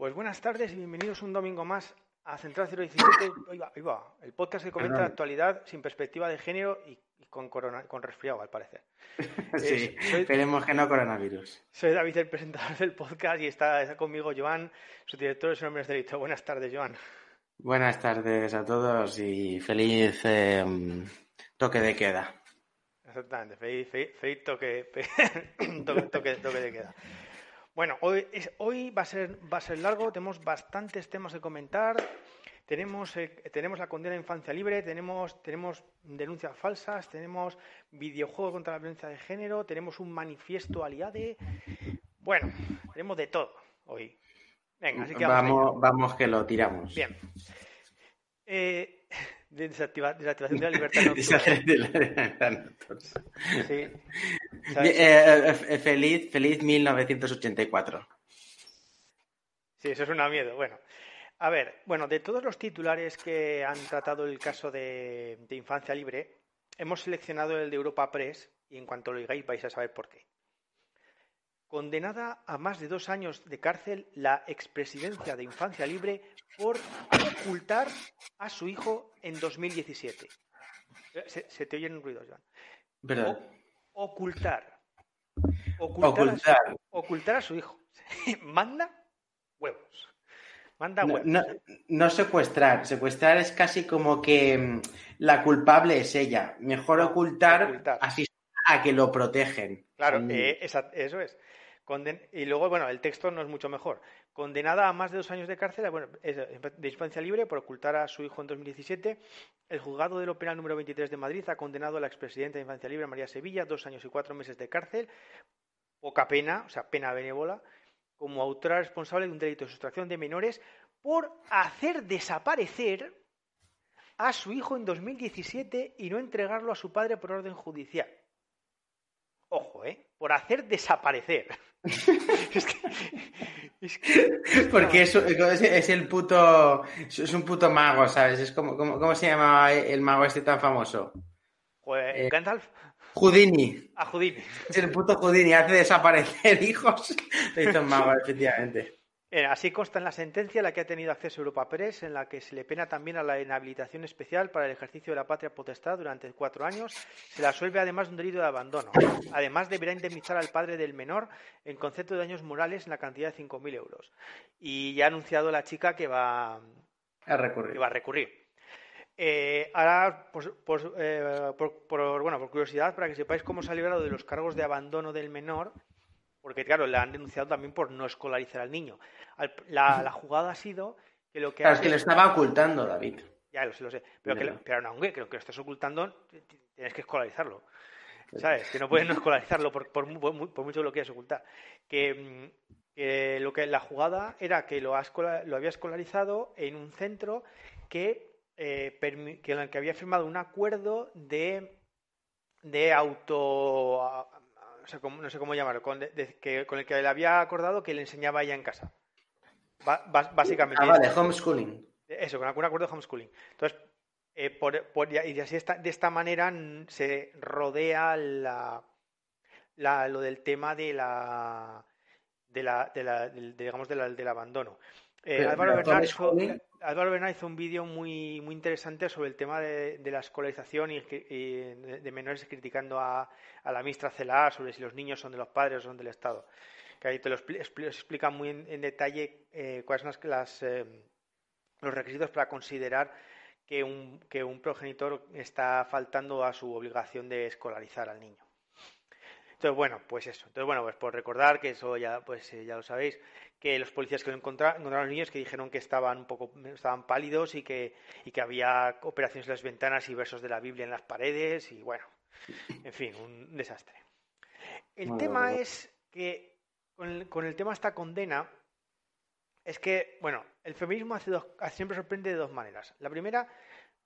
Pues buenas tardes y bienvenidos un domingo más a Central 017. Ahí va, ahí va, el podcast que comenta la actualidad sin perspectiva de género y, con, corona, con resfriado, al parecer. sí, eh, soy, esperemos que no coronavirus. Soy David, el presentador del podcast, y está, está conmigo Joan, su director de Su Nombre es Delito. Buenas tardes, Joan. Buenas tardes a todos y feliz eh, toque de queda. Exactamente, feliz, feliz, feliz toque, toque, toque, toque de queda. Bueno, hoy, es, hoy va, a ser, va a ser largo, tenemos bastantes temas que comentar. Tenemos, eh, tenemos la condena de infancia libre, tenemos, tenemos denuncias falsas, tenemos videojuegos contra la violencia de género, tenemos un manifiesto aliade. Bueno, tenemos de todo hoy. Venga, así que vamos, vamos que lo tiramos. Bien. Eh, de desactiva, desactivación de la libertad nocturna. sí. Eh, eh, feliz, feliz 1984. Sí, eso es una miedo. Bueno, a ver, bueno, de todos los titulares que han tratado el caso de, de Infancia Libre, hemos seleccionado el de Europa Press y en cuanto lo digáis vais a saber por qué. Condenada a más de dos años de cárcel la expresidencia de Infancia Libre por ocultar a su hijo en 2017. Se, se te oyen ruidos, Joan. ¿Verdad? O, ocultar. Ocultar, ocultar. A, su, ocultar a su hijo. Manda huevos. Manda huevos. No, no, no, secuestrar. Secuestrar es casi como que mm, la culpable es ella. Mejor ocultar, ocultar. así a que lo protegen. Claro, eh, esa, eso es. Y luego, bueno, el texto no es mucho mejor. Condenada a más de dos años de cárcel, bueno, de infancia libre por ocultar a su hijo en 2017, el juzgado de lo penal número 23 de Madrid ha condenado a la expresidenta de infancia libre, María Sevilla, dos años y cuatro meses de cárcel, poca pena, o sea, pena benévola, como autora responsable de un delito de sustracción de menores por hacer desaparecer a su hijo en 2017 y no entregarlo a su padre por orden judicial. Ojo, ¿eh? Por hacer desaparecer. es, que, es que... Porque es, es, el puto. Es un puto mago, ¿sabes? Es como, como, ¿Cómo se llama el mago este tan famoso? Pues, eh, ¿Gandalf? Houdini. A Houdini. Es el puto Houdini, hace desaparecer hijos. Lo hizo un mago, efectivamente. Eh, así consta en la sentencia a la que ha tenido acceso Europa Press, en la que se le pena también a la inhabilitación especial para el ejercicio de la patria potestad durante cuatro años. Se le absuelve además de un delito de abandono. Además, deberá indemnizar al padre del menor en concepto de daños morales en la cantidad de 5.000 euros. Y ya ha anunciado la chica que va a recurrir. Que va a recurrir. Eh, ahora, pues, pues, eh, por, por, bueno, por curiosidad, para que sepáis cómo se ha librado de los cargos de abandono del menor, porque claro, le han denunciado también por no escolarizar al niño. La, la jugada ha sido que lo que... Claro, es que lo estaba ocultando, David. Ya lo sé, lo sé. Pero, que, pero no, que lo que lo estás ocultando, tienes que escolarizarlo. ¿Sabes? Que no puedes no escolarizarlo por, por, por, mucho que lo quieras ocultar. Que, que, lo que la jugada era que lo, lo había escolarizado en un centro que, eh, que, en el que había firmado un acuerdo de, de auto no sé cómo, no sé cómo llamarlo, con, de, de, que, con el que le había acordado que le enseñaba ella en casa. Ba, básicamente. Ah, vale, homeschooling. Eso, con un acuerdo de homeschooling. Entonces, eh, por, por, y así esta, de esta manera se rodea la, la, lo del tema de la, de la, de la del, digamos, del abandono. Eh, Álvaro, Bernal hizo, Álvaro, Bernal hizo, un vídeo muy, muy interesante sobre el tema de, de la escolarización y, y, de menores criticando a, a la ministra Celar sobre si los niños son de los padres o son del Estado. Que ahí te lo expl explica muy en, en detalle eh, cuáles son las, las eh, los requisitos para considerar que un, que un progenitor está faltando a su obligación de escolarizar al niño. Entonces, bueno, pues eso. Entonces, bueno, pues por recordar que eso ya, pues eh, ya lo sabéis, que los policías que lo encontraron, encontraron los niños que dijeron que estaban un poco, estaban pálidos y que, y que había operaciones en las ventanas y versos de la Biblia en las paredes y bueno, en fin, un desastre. El tema es que con el, con el tema de esta condena es que, bueno, el feminismo hace dos, siempre sorprende de dos maneras. La primera,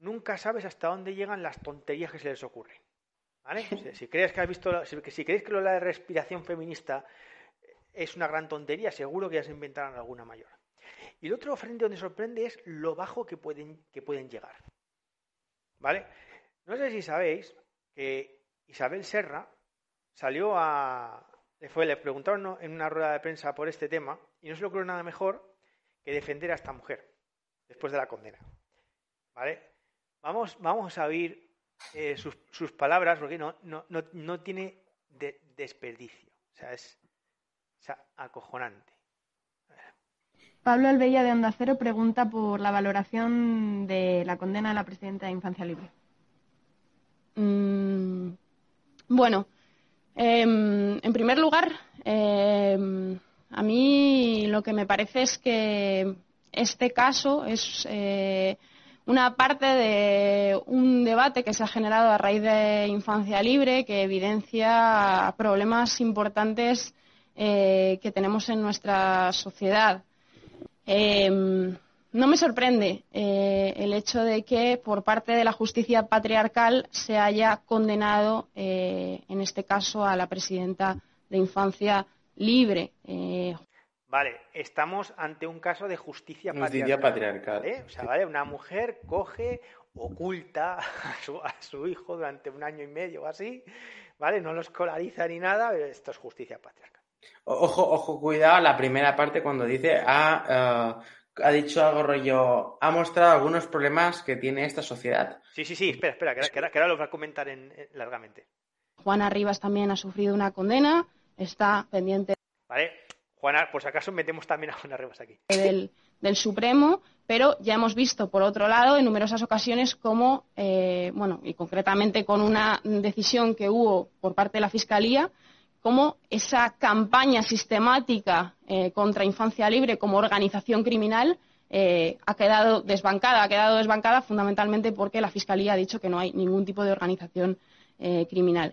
nunca sabes hasta dónde llegan las tonterías que se les ocurren. ¿Vale? Si, si crees que has visto, si, si creéis que lo de la respiración feminista es una gran tontería, seguro que ya se inventarán alguna mayor. Y el otro frente donde sorprende es lo bajo que pueden, que pueden llegar. ¿Vale? No sé si sabéis que Isabel Serra salió a. Le, fue, le preguntaron en una rueda de prensa por este tema y no se le ocurrió nada mejor que defender a esta mujer después de la condena. ¿Vale? Vamos, vamos a oír eh, sus, palabras porque no, no, no, tiene desperdicio. O sea, es acojonante. Pablo Albella de Onda Cero pregunta por la valoración de la condena de la presidenta de Infancia Libre. Mm, bueno, em, en primer lugar, em, a mí lo que me parece es que este caso es eh, una parte de un debate que se ha generado a raíz de Infancia Libre que evidencia problemas importantes eh, que tenemos en nuestra sociedad. Em, no me sorprende eh, el hecho de que por parte de la justicia patriarcal se haya condenado, eh, en este caso, a la presidenta de Infancia Libre. Vale, estamos ante un caso de justicia, patriarcal. O sea, ¿vale? Una mujer coge, oculta a su, a su hijo durante un año y medio o así, ¿vale? No lo escolariza ni nada, esto es justicia patriarcal. Ojo, ojo, cuidado, la primera parte cuando dice ha, eh, ha dicho algo rollo, ha mostrado algunos problemas que tiene esta sociedad. Sí, sí, sí, espera, espera, que, ahora, lo va a comentar en, largamente. Juana Rivas también ha sufrido una condena, está pendiente. Vale, Juana, por si acaso metemos también a Juana Rivas aquí. Del, del Supremo, pero ya hemos visto, por otro lado, en numerosas ocasiones cómo, eh, bueno, y concretamente con una decisión que hubo por parte de la Fiscalía, cómo esa campaña sistemática eh, contra Infancia Libre como organización criminal eh, ha quedado desbancada. Ha quedado desbancada fundamentalmente porque la Fiscalía ha dicho que no hay ningún tipo de organización eh, criminal.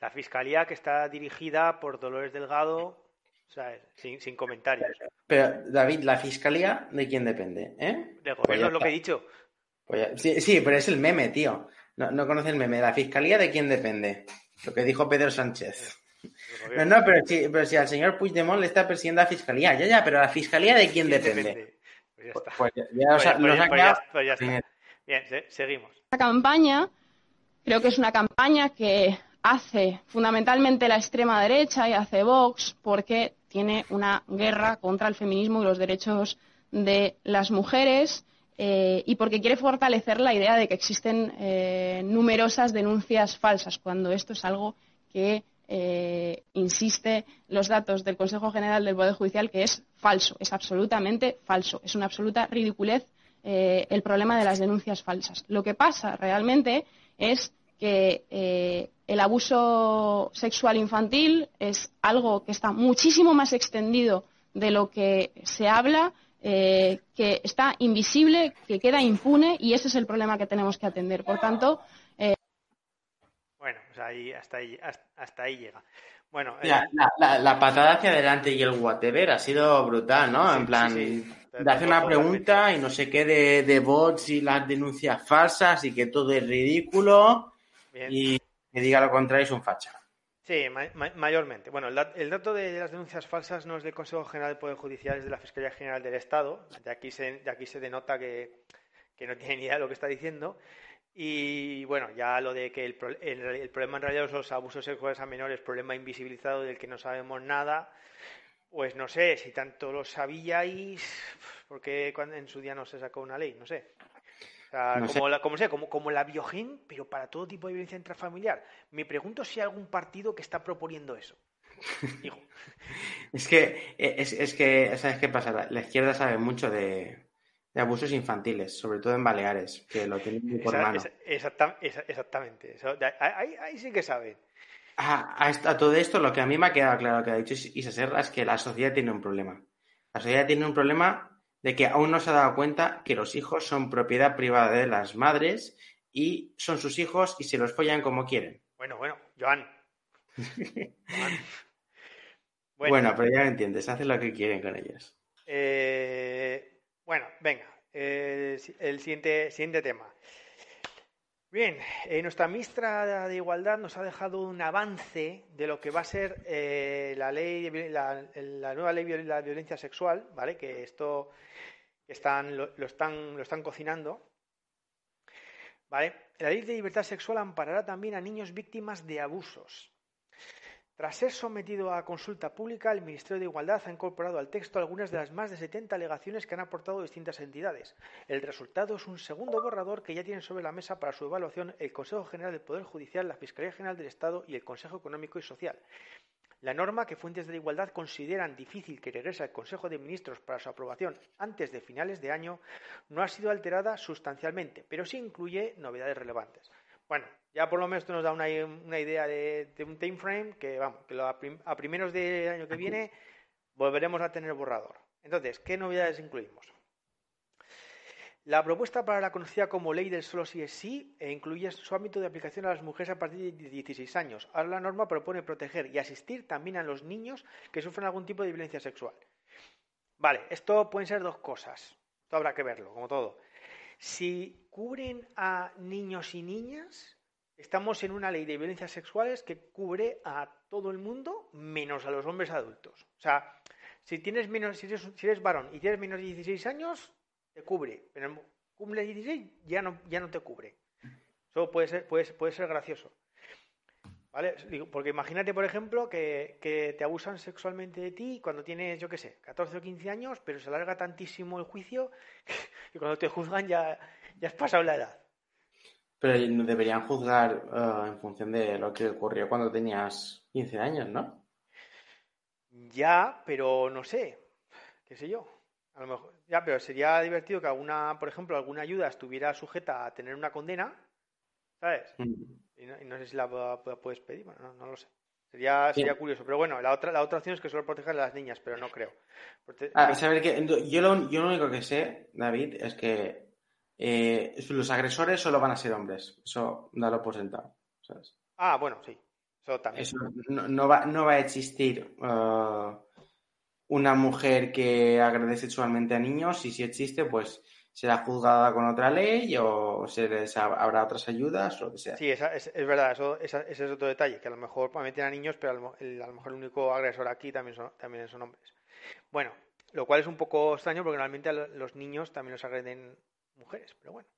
La Fiscalía que está dirigida por Dolores Delgado, sin, comentarios. Pero, David, ¿la Fiscalía de quién depende? ¿Eh? Del gobierno pues es lo que he dicho. Pues sí, pero es el meme, tío. No, no conoce el meme. ¿La Fiscalía de quién depende? Lo que dijo Pedro Sánchez. No, no, pero si, pero si al señor Puigdemont le está persiguiendo la fiscalía, ya, ya, pero la fiscalía de quién, depende. Pues ya está. Pues ya, está. Bien, seguimos. Esta campaña creo que es una campaña que hace fundamentalmente la extrema derecha y hace Vox porque tiene una guerra contra el feminismo y los derechos de las mujeres. Eh, y porque quiere fortalecer la idea de que existen eh, numerosas denuncias falsas, cuando esto es algo que eh, insiste los datos del Consejo General del Poder Judicial que es falso, es absolutamente falso, es una absoluta ridiculez eh, el problema de las denuncias falsas. Lo que pasa realmente es que eh, el abuso sexual infantil es algo que está muchísimo más extendido de lo que se habla, que está invisible, que queda impune y ese es el problema que tenemos que atender. Por tanto, bueno, pues ahí, hasta, ahí, hasta ahí llega. Bueno, eh, la, patada hacia adelante y el whatever ha sido brutal, ¿no? en plan, de hacer una pregunta y no sé qué de, de, bots y las denuncias falsas y que todo es ridículo y que diga lo contrario es un facha. Sí, mayormente. Bueno, el, dato de las denuncias falsas no es del Consejo General del Poder Judicial, es de la Fiscalía General del Estado. De aquí se, de aquí se denota que, que no tiene ni idea de lo que está diciendo. Y bueno, ya lo de que el, el, problema en realidad son los abusos sexuales a menores, problema invisibilizado del que no sabemos nada, pues no sé, si tanto lo sabíais, porque cuando en su día no se sacó una ley, no sé. como, La, como, sé, como, como la biogen, pero para todo tipo de violencia intrafamiliar. Me pregunto si hay algún partido que está proponiendo eso. es que, es, es que, ¿sabes qué pasa? La izquierda sabe mucho de, de abusos infantiles, sobre todo en Baleares, que lo tienen muy por mano. exactamente, ahí, sí que saben. A, todo esto, lo que a mí me ha quedado claro que ha dicho Isa Serra es que la sociedad tiene un problema. La sociedad tiene un problema de que aún no se ha dado cuenta que los hijos son propiedad privada de las madres y son sus hijos y se los follan como quieren. Bueno, bueno, Joan. Bueno. pero ya lo entiendes, hacen lo que quieren con ellos. Eh, bueno, venga, el siguiente, siguiente tema. Bien, eh, nuestra ministra de Igualdad nos ha dejado un avance de lo que va a ser eh, la ley, la, nueva ley de la violencia sexual, ¿vale? Que esto están, lo, están, lo están cocinando, ¿vale? La ley de libertad sexual amparará también a niños víctimas de abusos. Tras ser sometido a consulta pública, el Ministerio de Igualdad ha incorporado al texto algunas de las más de 70 alegaciones que han aportado distintas entidades. El resultado es un segundo borrador que ya tienen sobre la mesa para su evaluación el Consejo General del Poder Judicial, la Fiscalía General del Estado y el Consejo Económico y Social. La norma que fuentes de la igualdad consideran difícil que regrese al Consejo de Ministros para su aprobación antes de finales de año no ha sido alterada sustancialmente, pero sí incluye novedades relevantes. Bueno, ya por lo menos esto nos da una, idea de, un time frame que, vamos, que a, primeros del año que viene volveremos a tener borrador. Entonces, ¿qué novedades incluimos? La propuesta para la conocida como ley del solo sí es sí e incluye su ámbito de aplicación a las mujeres a partir de 16 años. Ahora la norma propone proteger y asistir también a los niños que sufren algún tipo de violencia sexual. Vale, esto pueden ser dos cosas. Esto habrá que verlo, como todo. Si cubren a niños y niñas, estamos en una ley de violencias sexuales que cubre a todo el mundo menos a los hombres adultos. O sea, si tienes menos, si eres, varón y tienes menos de 16 años, te cubre. Pero cumple 16 ya no, ya no te cubre. Eso puede ser, puede, puede ser gracioso. ¿Vale? Porque imagínate, por ejemplo, que, que, te abusan sexualmente de ti cuando tienes, yo qué sé, 14 o 15 años, pero se alarga tantísimo el juicio y cuando te juzgan ya, ya has pasado la edad. Pero deberían juzgar eh, en función de lo que ocurrió cuando tenías 15 años, ¿no? Ya, pero no sé, qué sé yo. A lo mejor, ya, pero sería divertido que alguna, por ejemplo, alguna ayuda estuviera sujeta a tener una condena, ¿sabes? Mm. Y, no, sé si la puedes pedir, bueno, no, lo sé. Sería, sería curioso, pero bueno, la otra, la otra opción es que solo proteger a las niñas, pero no creo. Ah, saber que yo lo, yo lo único que sé, David, es que eh, los agresores solo van a ser hombres. Eso dalo por sentado. Ah, bueno, sí. Eso también. no, va, no va a existir uh, una mujer que agrede sexualmente a niños y si existe, pues será juzgada con otra ley o se habrá otras ayudas o lo que sea. Sí, es, verdad, eso, ese es otro detalle, que a lo mejor meten a niños, pero a lo, mejor el único agresor aquí también son, también son hombres. Bueno, lo cual es un poco extraño porque normalmente a los niños también los agreden mujeres, pero bueno.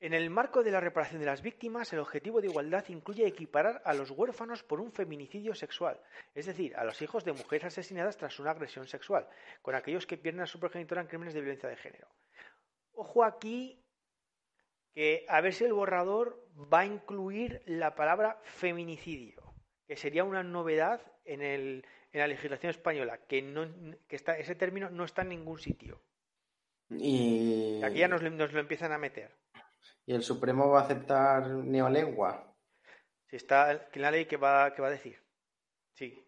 En el marco de la reparación de las víctimas, el objetivo de igualdad incluye equiparar a los huérfanos por un feminicidio sexual, es decir, a los hijos de mujeres asesinadas tras una agresión sexual, con aquellos que pierden a su progenitora en crímenes de violencia de género. Ojo aquí que a ver si el borrador va a incluir la palabra feminicidio, que sería una novedad en, en la legislación española, que, no, que está, ese término no está en ningún sitio. Y... Aquí ya nos, lo empiezan a meter. ¿Y el Supremo va a aceptar neolengua? Si está en la ley, ¿qué va, va a decir? Sí.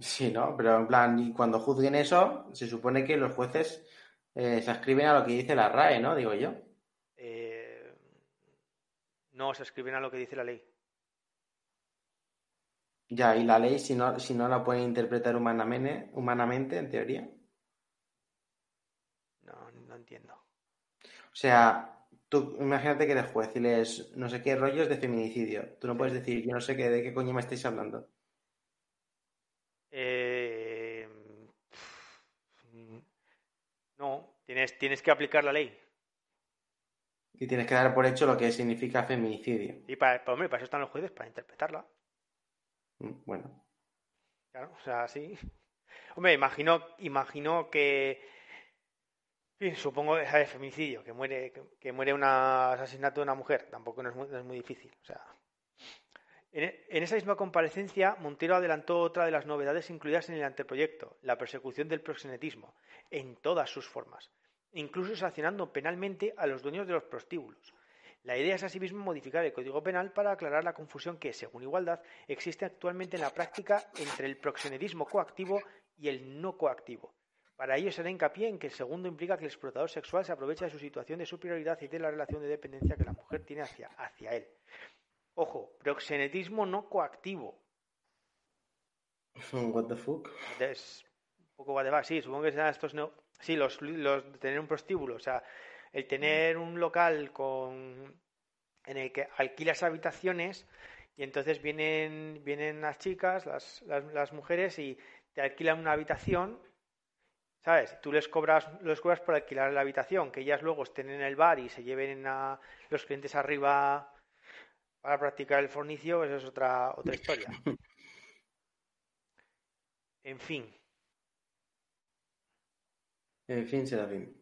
Sí, ¿no? Pero en plan, y cuando juzguen eso, se supone que los jueces eh, se escriben a lo que dice la RAE, ¿no? Digo yo. Eh, no, se escriben a lo que dice la ley. Ya, y la ley, si no, si no la pueden interpretar humanamente, humanamente, en teoría. No, entiendo. O sea, tú imagínate que eres juez y lees no sé qué rollos de feminicidio. Tú no puedes decir, yo no sé qué, de qué coño me estáis hablando. Eh, no, tienes, tienes que aplicar la ley. Y tienes que dar por hecho lo que significa feminicidio. Y para, para, para eso están los jueces, para interpretarla. Mm, bueno. Claro, o sea, sí. Hombre, imagino, imagino que Supongo que es femicidio, que muere, que, muere un asesinato de una mujer, tampoco no es muy, difícil. O sea, en, esa misma comparecencia, Montero adelantó otra de las novedades incluidas en el anteproyecto, la persecución del proxenetismo, en todas sus formas, incluso sancionando penalmente a los dueños de los prostíbulos. La idea es asimismo modificar el Código Penal para aclarar la confusión que, según Igualdad, existe actualmente en la práctica entre el proxenetismo coactivo y el no coactivo para ello se da hincapié en que el segundo implica que el explotador sexual se aprovecha de su situación de superioridad y de la relación de dependencia que la mujer tiene hacia, hacia él. Ojo, proxenetismo no coactivo. What the fuck? Es un poco va Sí, supongo que serán estos no. Sí, los, los de tener un prostíbulo. O sea, el tener un local con en el que alquilas habitaciones y entonces vienen, vienen las chicas, las, las, las mujeres y te alquilan una habitación ¿Sabes? Tú les cobras, les cobras por alquilar la habitación, que ellas luego estén en el bar y se lleven a los clientes arriba para practicar el fornicio, eso es otra, otra historia. En fin. En fin, será fin.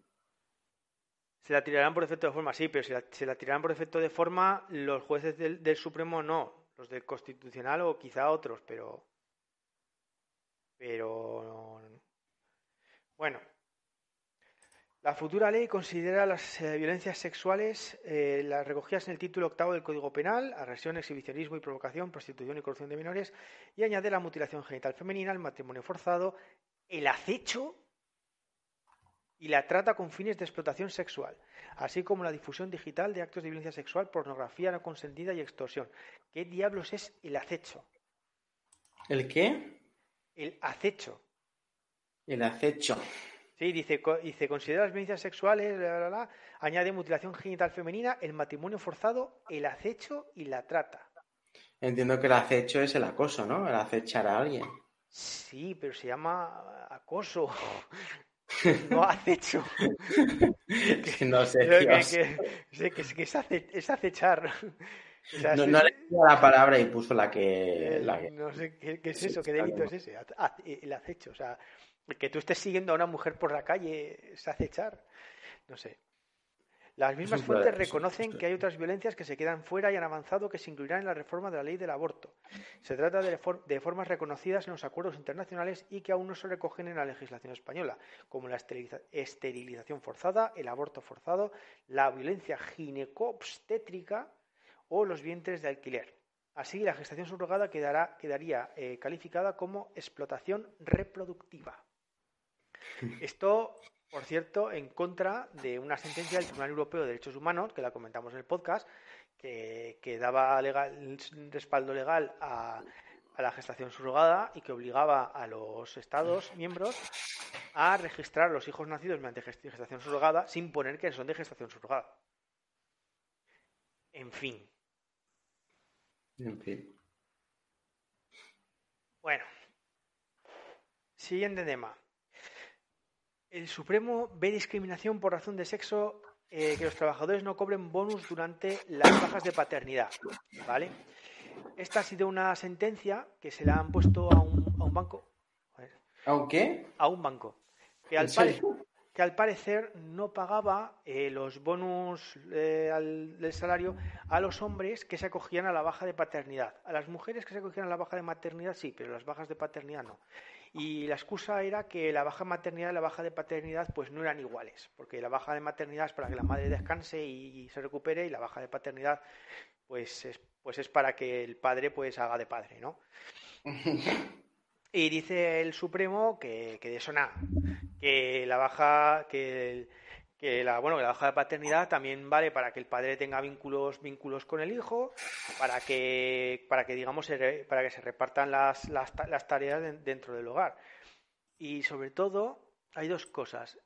Se la tirarán por efecto de forma, sí, pero se la, se la tirarán por efecto de forma los jueces del, del Supremo no, los del Constitucional o quizá otros, pero. Pero. Bueno. La futura ley considera las eh, violencias sexuales, eh, las recogidas en el título octavo del Código Penal, agresión, exhibicionismo y provocación, prostitución y corrupción de menores, y añade la mutilación genital femenina, el matrimonio forzado, el acecho y la trata con fines de explotación sexual, así como la difusión digital de actos de violencia sexual, pornografía no consentida y extorsión. ¿Qué diablos es el acecho? ¿El qué? El acecho. El acecho. Sí, dice, dice considera las violencias sexuales, bla, bla, bla, añade mutilación genital femenina, el matrimonio forzado, el acecho y la trata. Entiendo que el acecho es el acoso, ¿no? El acechar a alguien. Sí, pero se llama acoso, no acecho. no sé, que, que- es, que es ace- es acechar. O sea, No, le dio la palabra y puso la que... eh, La que... no sé qué, qué es Sí, eso, qué delito es ese, el acecho. O sea, que tú estés siguiendo a una mujer por la calle es acechar. No sé. Las mismas fuentes reconocen que hay otras violencias que se quedan fuera y han avanzado que se incluirán en la reforma de la ley del aborto. Se trata de, for- de formas reconocidas en los acuerdos internacionales y que aún no se recogen en la legislación española, como la esteriliza- esterilización forzada, el aborto forzado, la violencia ginecobstétrica o los vientres de alquiler. Así, la gestación subrogada quedará, quedaría eh, calificada como explotación reproductiva. Esto, por cierto, en contra de una sentencia del Tribunal Europeo de Derechos Humanos, que la comentamos en el podcast, que, que daba legal, respaldo legal a, a la gestación subrogada y que obligaba a los Estados miembros a registrar los hijos nacidos mediante gest- gestación subrogada sin poner que son de gestación subrogada. En fin. En fin. Bueno. Siguiente tema. El Supremo ve discriminación por razón de sexo eh, que los trabajadores no cobren bonus durante las bajas de paternidad. ¿Vale? Esta ha sido una sentencia que se la han puesto a un, a un banco. Joder, ¿Aunque? a un banco. Que al, ¿En pare- serio? que al parecer no pagaba eh, los bonus eh, al- del salario a los hombres que se acogían a la baja de paternidad. A las mujeres que se acogían a la baja de maternidad sí, pero las bajas de paternidad no. Y la excusa era que la baja de maternidad y la baja de paternidad pues no eran iguales, porque la baja de maternidad es para que la madre descanse y se recupere y la baja de paternidad pues es, pues es para que el padre pues haga de padre, ¿no? Y dice el Supremo que, que de eso nada, que la baja, que, el- que la, bueno, la baja de paternidad también vale para que el padre tenga vínculos, vínculos con el hijo, para que, para que digamos, para que se repartan las, las, ta- las tareas de- dentro del hogar. Y sobre todo, hay dos cosas.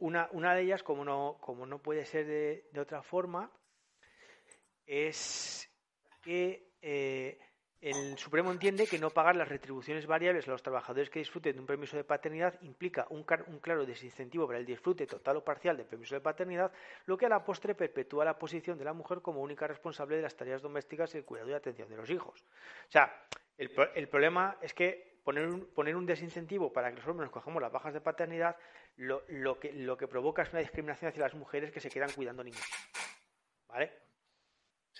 Una, una de ellas, como no, como no puede ser de, de otra forma, es que eh, el Supremo entiende que no pagar las retribuciones variables a los trabajadores que disfruten de un permiso de paternidad implica un, claro desincentivo para el disfrute total o parcial del permiso de paternidad, lo que a la postre perpetúa la posición de la mujer como única responsable de las tareas domésticas y el cuidado y atención de los hijos. O sea, el, el problema es que poner un, poner un desincentivo para que los hombres nos cojamos las bajas de paternidad lo, lo que, lo que provoca es una discriminación hacia las mujeres que se quedan cuidando niños. ¿Vale?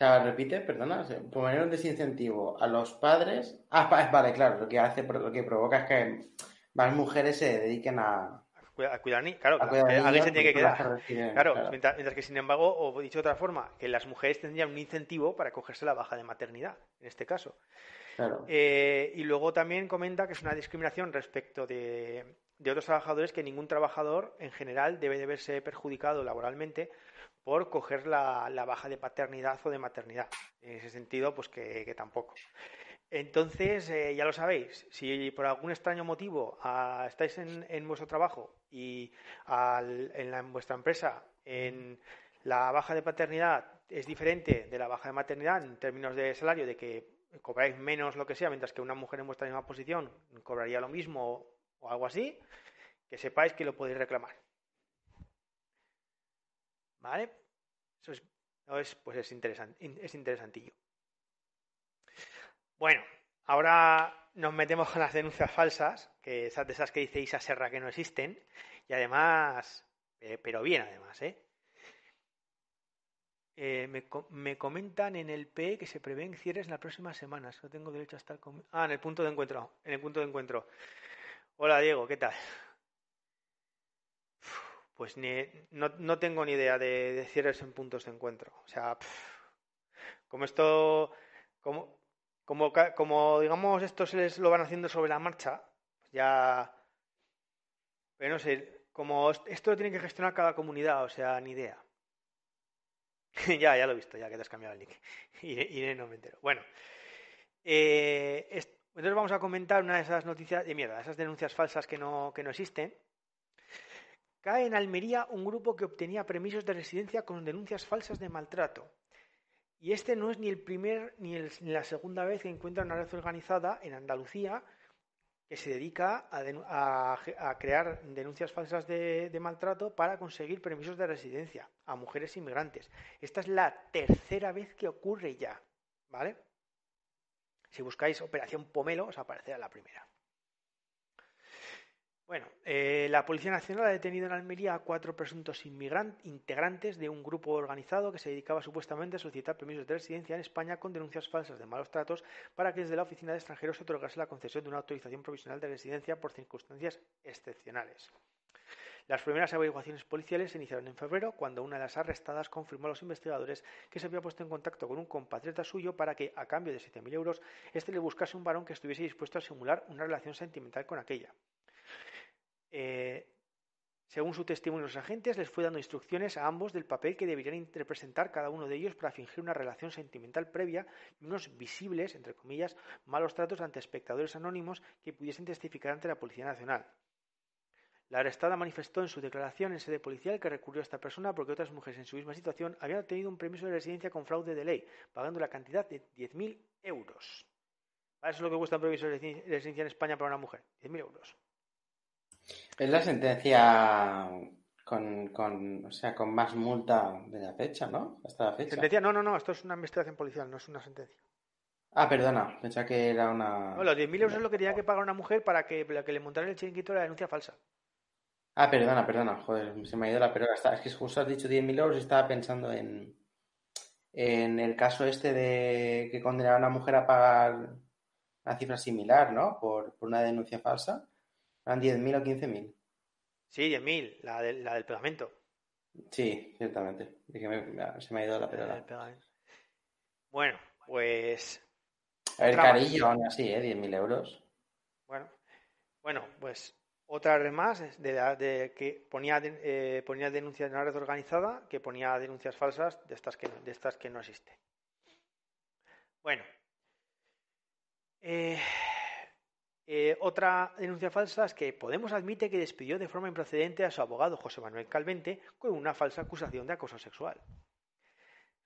Sea, repite, perdona, poner un desincentivo a los padres. Ah, vale, claro, lo que hace, lo que provoca es que más mujeres se dediquen a, A cuidar, a cuidar ni- Claro, a cuidar de alguien niños se tiene que quedar. reciben, Claro, claro. Mientras, mientras que sin embargo, o dicho de otra forma, que las mujeres tendrían un incentivo para cogerse la baja de maternidad, en este caso. Claro. Eh, y luego también comenta que es una discriminación respecto de, de otros trabajadores que ningún trabajador en general debe de verse perjudicado laboralmente por coger la, baja de paternidad o de maternidad. En ese sentido, pues que, tampoco. Entonces, eh, ya lo sabéis, si por algún extraño motivo ah, estáis en, vuestro trabajo y en, la- en vuestra empresa en la baja de paternidad es diferente de la baja de maternidad en términos de salario, de que cobráis menos lo que sea, mientras que una mujer en vuestra misma posición cobraría lo mismo o algo así, que sepáis que lo podéis reclamar. ¿Vale? Eso es, pues es, es interesantillo. Bueno, ahora nos metemos con las denuncias falsas, que esas de esas que dice Isa Serra que no existen, y además, eh, pero bien además, ¿eh? Eh, me, me comentan en el PE que se prevén cierres las próximas semanas. No tengo derecho a estar. Ah, en el punto de encuentro. En el punto de encuentro. Hola Diego, ¿qué tal? Pues ni- no, no tengo ni idea de, de cierres en puntos de encuentro. O sea, como esto, como, como, como digamos esto se les lo van haciendo sobre la marcha, pues ya, pero no sé, como est- esto lo tiene que gestionar cada comunidad, o sea, ni idea. ya, ya lo he visto, ya que te has cambiado el link. Irene, no me entero. Bueno, eh, entonces vamos a comentar una de esas noticias de mierda, esas denuncias falsas que no, que no existen. Cae en Almería un grupo que obtenía permisos de residencia con denuncias falsas de maltrato. Y este no es ni el primer ni, la segunda vez que encuentra una red organizada en Andalucía que se dedica a crear denuncias falsas de, de maltrato para conseguir permisos de residencia a mujeres inmigrantes. Esta es la tercera vez que ocurre ya, ¿vale? Si buscáis Operación Pomelo, os aparecerá la primera. Bueno, eh, la Policía Nacional ha detenido en Almería a cuatro presuntos integrantes de un grupo organizado que se dedicaba supuestamente a solicitar permisos de residencia en España con denuncias falsas de malos tratos para que desde la Oficina de Extranjeros se otorgase la concesión de una autorización provisional de residencia por circunstancias excepcionales. Las primeras averiguaciones policiales se iniciaron en febrero, cuando una de las arrestadas confirmó a los investigadores que se había puesto en contacto con un compatriota suyo para que, a cambio de 7.000 euros, éste le buscase un varón que estuviese dispuesto a simular una relación sentimental con aquella. Eh, según su testimonio, los agentes les fue dando instrucciones a ambos del papel que deberían representar cada uno de ellos para fingir una relación sentimental previa y unos visibles, entre comillas, malos tratos ante espectadores anónimos que pudiesen testificar ante la Policía Nacional. La arrestada manifestó en su declaración en sede policial que recurrió a esta persona porque otras mujeres en su misma situación habían obtenido un permiso de residencia con fraude de ley, pagando la cantidad de 10.000 euros. Eso es lo que cuesta un permiso de resi- residencia en España para una mujer. 10.000 euros. Es la sentencia con, con, o sea, con más multa de la fecha, ¿no? Hasta la fecha. ¿Sentencia? No, no, no. Esto es una investigación policial, no es una sentencia. Ah, perdona, pensaba que era una... No, los 10.000 euros es lo que tenía que pagar una mujer para que, para que le montaran el chiringuito de la denuncia falsa. Ah, perdona, perdona, joder, se me ha ido la perola. Está- Es que justo has dicho 10.000 euros y estaba pensando en, en el caso este de que condenaron a una mujer a pagar una cifra similar, ¿no? Por, por una denuncia falsa. ¿Eran 10.000 o 15.000? Sí, 10.000, la, del- la del pegamento. Sí, ciertamente. Es que me- me- se me ha ido la pegamento. Bueno, pues A ver, carillo, aún así, ¿eh? 10.000 euros. Bueno, bueno, pues otra vez más de, la- de que ponía, de- eh, ponía denuncias en una red organizada que ponía denuncias falsas de estas que de estas que no existen. Bueno, eh, eh, otra denuncia falsa es que Podemos admite que despidió de forma improcedente a su abogado José Manuel Calvente con una falsa acusación de acoso sexual.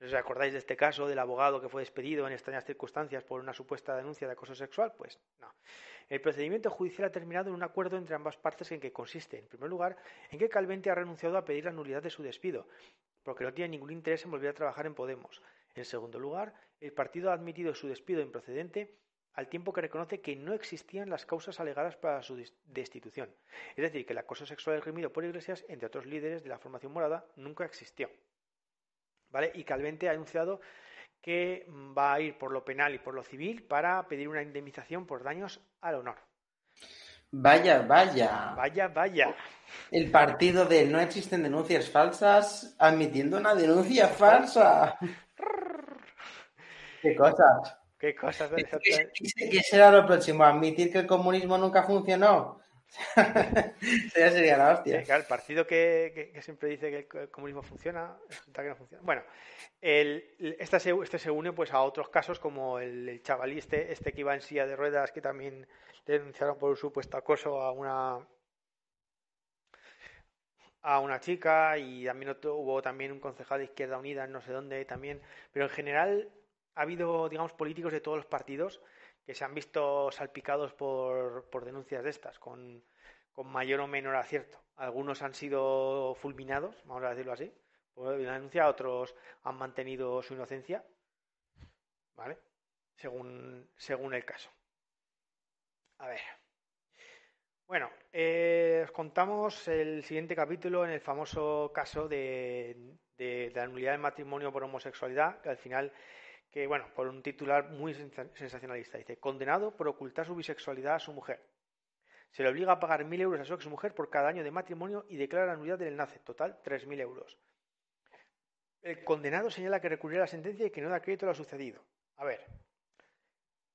¿Os acordáis de este caso del abogado que fue despedido en extrañas circunstancias por una supuesta denuncia de acoso sexual? Pues no. El procedimiento judicial ha terminado en un acuerdo entre ambas partes en que consiste, en primer lugar, en que Calvente ha renunciado a pedir la nulidad de su despido, porque no tiene ningún interés en volver a trabajar en Podemos. En segundo lugar, el partido ha admitido su despido improcedente al tiempo que reconoce que no existían las causas alegadas para su des- destitución. Es decir, que el acoso sexual esgrimido por Iglesias, entre otros líderes de la formación morada, nunca existió. ¿Vale? Y Calvente ha anunciado que va a ir por lo penal y por lo civil para pedir una indemnización por daños al honor. Vaya, vaya. Vaya, vaya. El partido de no existen denuncias falsas admitiendo una denuncia falsa. ¿Qué cosas? Qué cosas. ¿Qué, qué- qué será lo próximo? ¿Admitir que el comunismo nunca funcionó? Ya sería la hostia. claro, el partido que, que- que siempre dice que el co- el comunismo funciona, resulta que no funciona. Bueno, el, esta se, este se une pues a otros casos como el, el chavalí este, que iba en silla de ruedas que también le denunciaron por un supuesto acoso a una a una chica y también otro- hubo también un concejal de Izquierda Unida en no sé dónde también, pero en general ha habido, digamos, políticos de todos los partidos que se han visto salpicados por, por denuncias de estas, con, con mayor o menor acierto. Algunos han sido fulminados, vamos a decirlo así, por la denuncia, otros han mantenido su inocencia. ¿Vale? según, según el caso. A ver. Bueno, eh, os contamos el siguiente capítulo en el famoso caso de, de, la nulidad del matrimonio por homosexualidad, que al final, que bueno, por un titular muy sensacionalista, dice, condenado por ocultar su bisexualidad a su mujer. Se le obliga a pagar mil euros a su ex mujer por cada año de matrimonio y declara la nulidad del enlace, total tres mil euros. El condenado señala que recurrirá a la sentencia y que no da crédito a lo sucedido. A ver,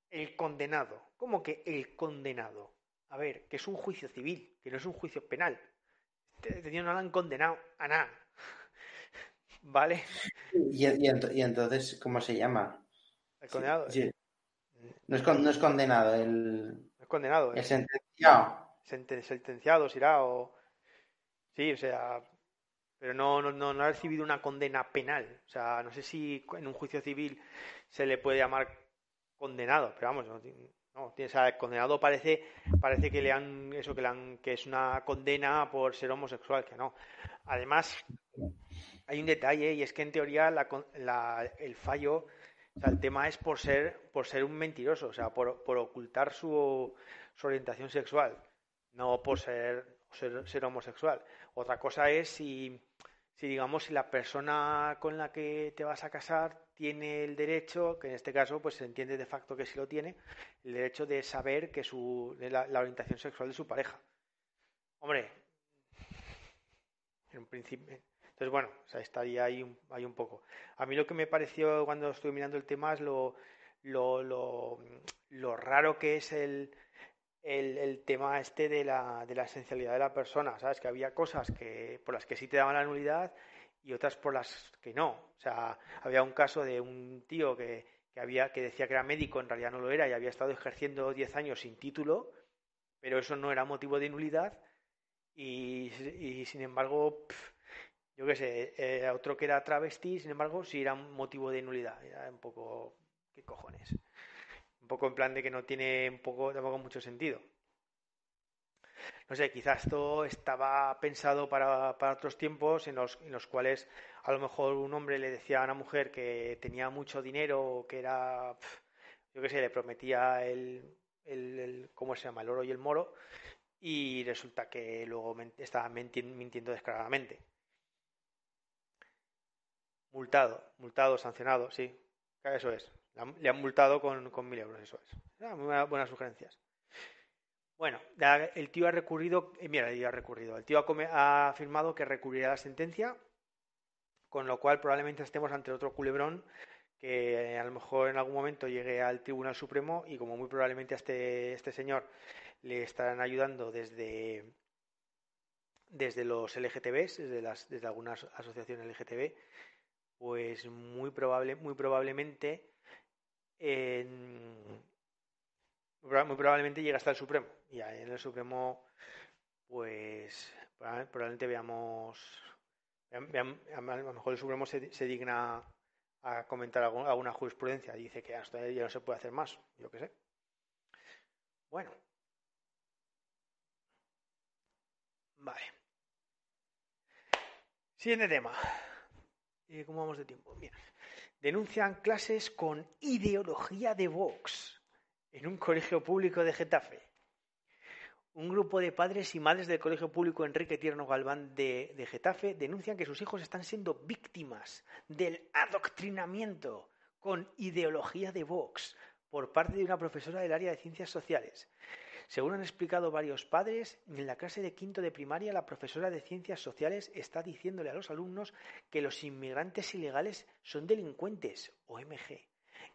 el condenado, ¿cómo que el condenado? A ver, que es un juicio civil, que no es un juicio penal. Este tío no han condenado a nada. ¿Vale? ¿Y, entonces cómo se llama? El condenado. No, es no, es, condenado, el. es condenado. El sentenciado. sentenciado será, o. Sí, o sea. Pero no, no, no, ha recibido una condena penal. O sea, no sé si en un juicio civil se le puede llamar condenado, pero vamos, no, o sea, condenado parece, parece que le han, eso que le han, que es una condena por ser homosexual, que no. Además, hay un detalle y es que en teoría el fallo, el tema es por ser, por ser un mentiroso, o sea, por, ocultar su, orientación sexual, no por ser, homosexual. Otra cosa es si, si, digamos, si la persona con la que te vas a casar tiene el derecho, que en este caso pues se entiende de facto que sí lo tiene, el derecho de saber que su, la, la orientación sexual de su pareja. Hombre, en un principio, entonces, bueno, o sea, estaría ahí un, ahí un poco. A mí lo que me pareció cuando estuve mirando el tema es lo, lo, lo, raro que es el, el, tema este de la, de la esencialidad de la persona, ¿sabes? Que había cosas que por las que sí te daban la nulidad y otras por las que no. O sea, había un caso de un tío que, que, había, que decía que era médico, en realidad no lo era, y había estado ejerciendo 10 años sin título, pero eso no era motivo de nulidad, y, y sin embargo, yo qué sé, eh, otro que era travesti, sin embargo, sí era un motivo de nulidad. Era un poco, ¿qué cojones? Un poco en plan de que no tiene un poco, tampoco mucho sentido. No sé, quizás esto estaba pensado para, para otros tiempos en los, en los cuales a lo mejor un hombre le decía a una mujer que tenía mucho dinero o que era, yo qué sé, le prometía el, el, el, ¿cómo se llama? El oro y el moro y resulta que luego estaba mintiendo descaradamente. Multado, multado, sancionado, sí. Eso es. Le han multado con, con mil euros, eso es. Ah, buenas sugerencias. Bueno, el tío ha recurrido, eh, mira, el tío ha recurrido. El tío ha, afirmado que recurrirá a la sentencia, con lo cual probablemente estemos ante otro culebrón que a lo mejor en algún momento llegue al Tribunal Supremo y como muy probablemente a este, este señor le estarán ayudando desde, desde los LGTBs, desde, desde algunas asociaciones LGTB, pues muy probable, muy probablemente muy probablemente llega hasta el Supremo. Y en el Supremo, pues probablemente veamos, a lo mejor el Supremo se, digna a comentar alguna jurisprudencia. Dice que hasta ya no se puede hacer más, yo qué sé. Bueno. Vale. Siguiente tema. Eh, ¿Cómo vamos de tiempo? Denuncian clases con ideología de Vox en un colegio público de Getafe. Un grupo de padres y madres del Colegio Público Enrique Tierno Galván de, de, Getafe denuncian que sus hijos están siendo víctimas del adoctrinamiento con ideología de Vox por parte de una profesora del área de ciencias sociales. Según han explicado varios padres, en la clase de quinto de primaria la profesora de ciencias sociales está diciéndole a los alumnos que los inmigrantes ilegales son delincuentes, OMG,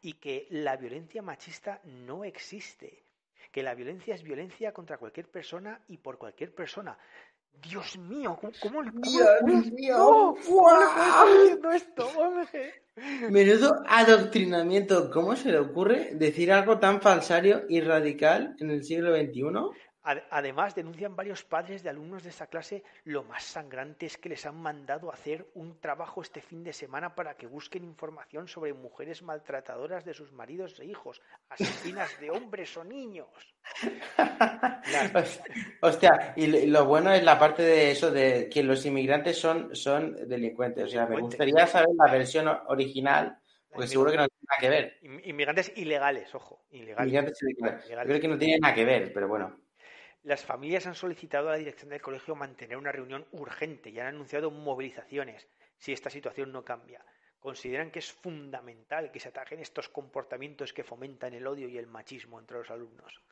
y que la violencia machista no existe, que la violencia es violencia contra cualquier persona y por cualquier persona. Dios mío, ¿cómo, le Dios mío, esto? Menudo adoctrinamiento. ¿Cómo se le ocurre decir algo tan falsario y radical en el siglo XXI? Además, denuncian varios padres de alumnos de esta clase lo más sangrante es que les han mandado hacer un trabajo este fin de semana para que busquen información sobre mujeres maltratadoras de sus maridos e hijos, asesinas de hombres o niños. Hostia, y lo bueno es la parte de eso de que los inmigrantes son, son delincuentes. O sea, me gustaría saber la versión original Porque seguro que no tiene nada que ver. Inmigrantes ilegales, ojo, ilegales. Inmigrantes ilegales. Yo creo que no tiene nada que ver, pero bueno. Las familias han solicitado a la dirección del colegio mantener una reunión urgente y han anunciado movilizaciones si esta situación no cambia. Consideran que es fundamental que se atajen estos comportamientos que fomentan el odio y el machismo entre los alumnos.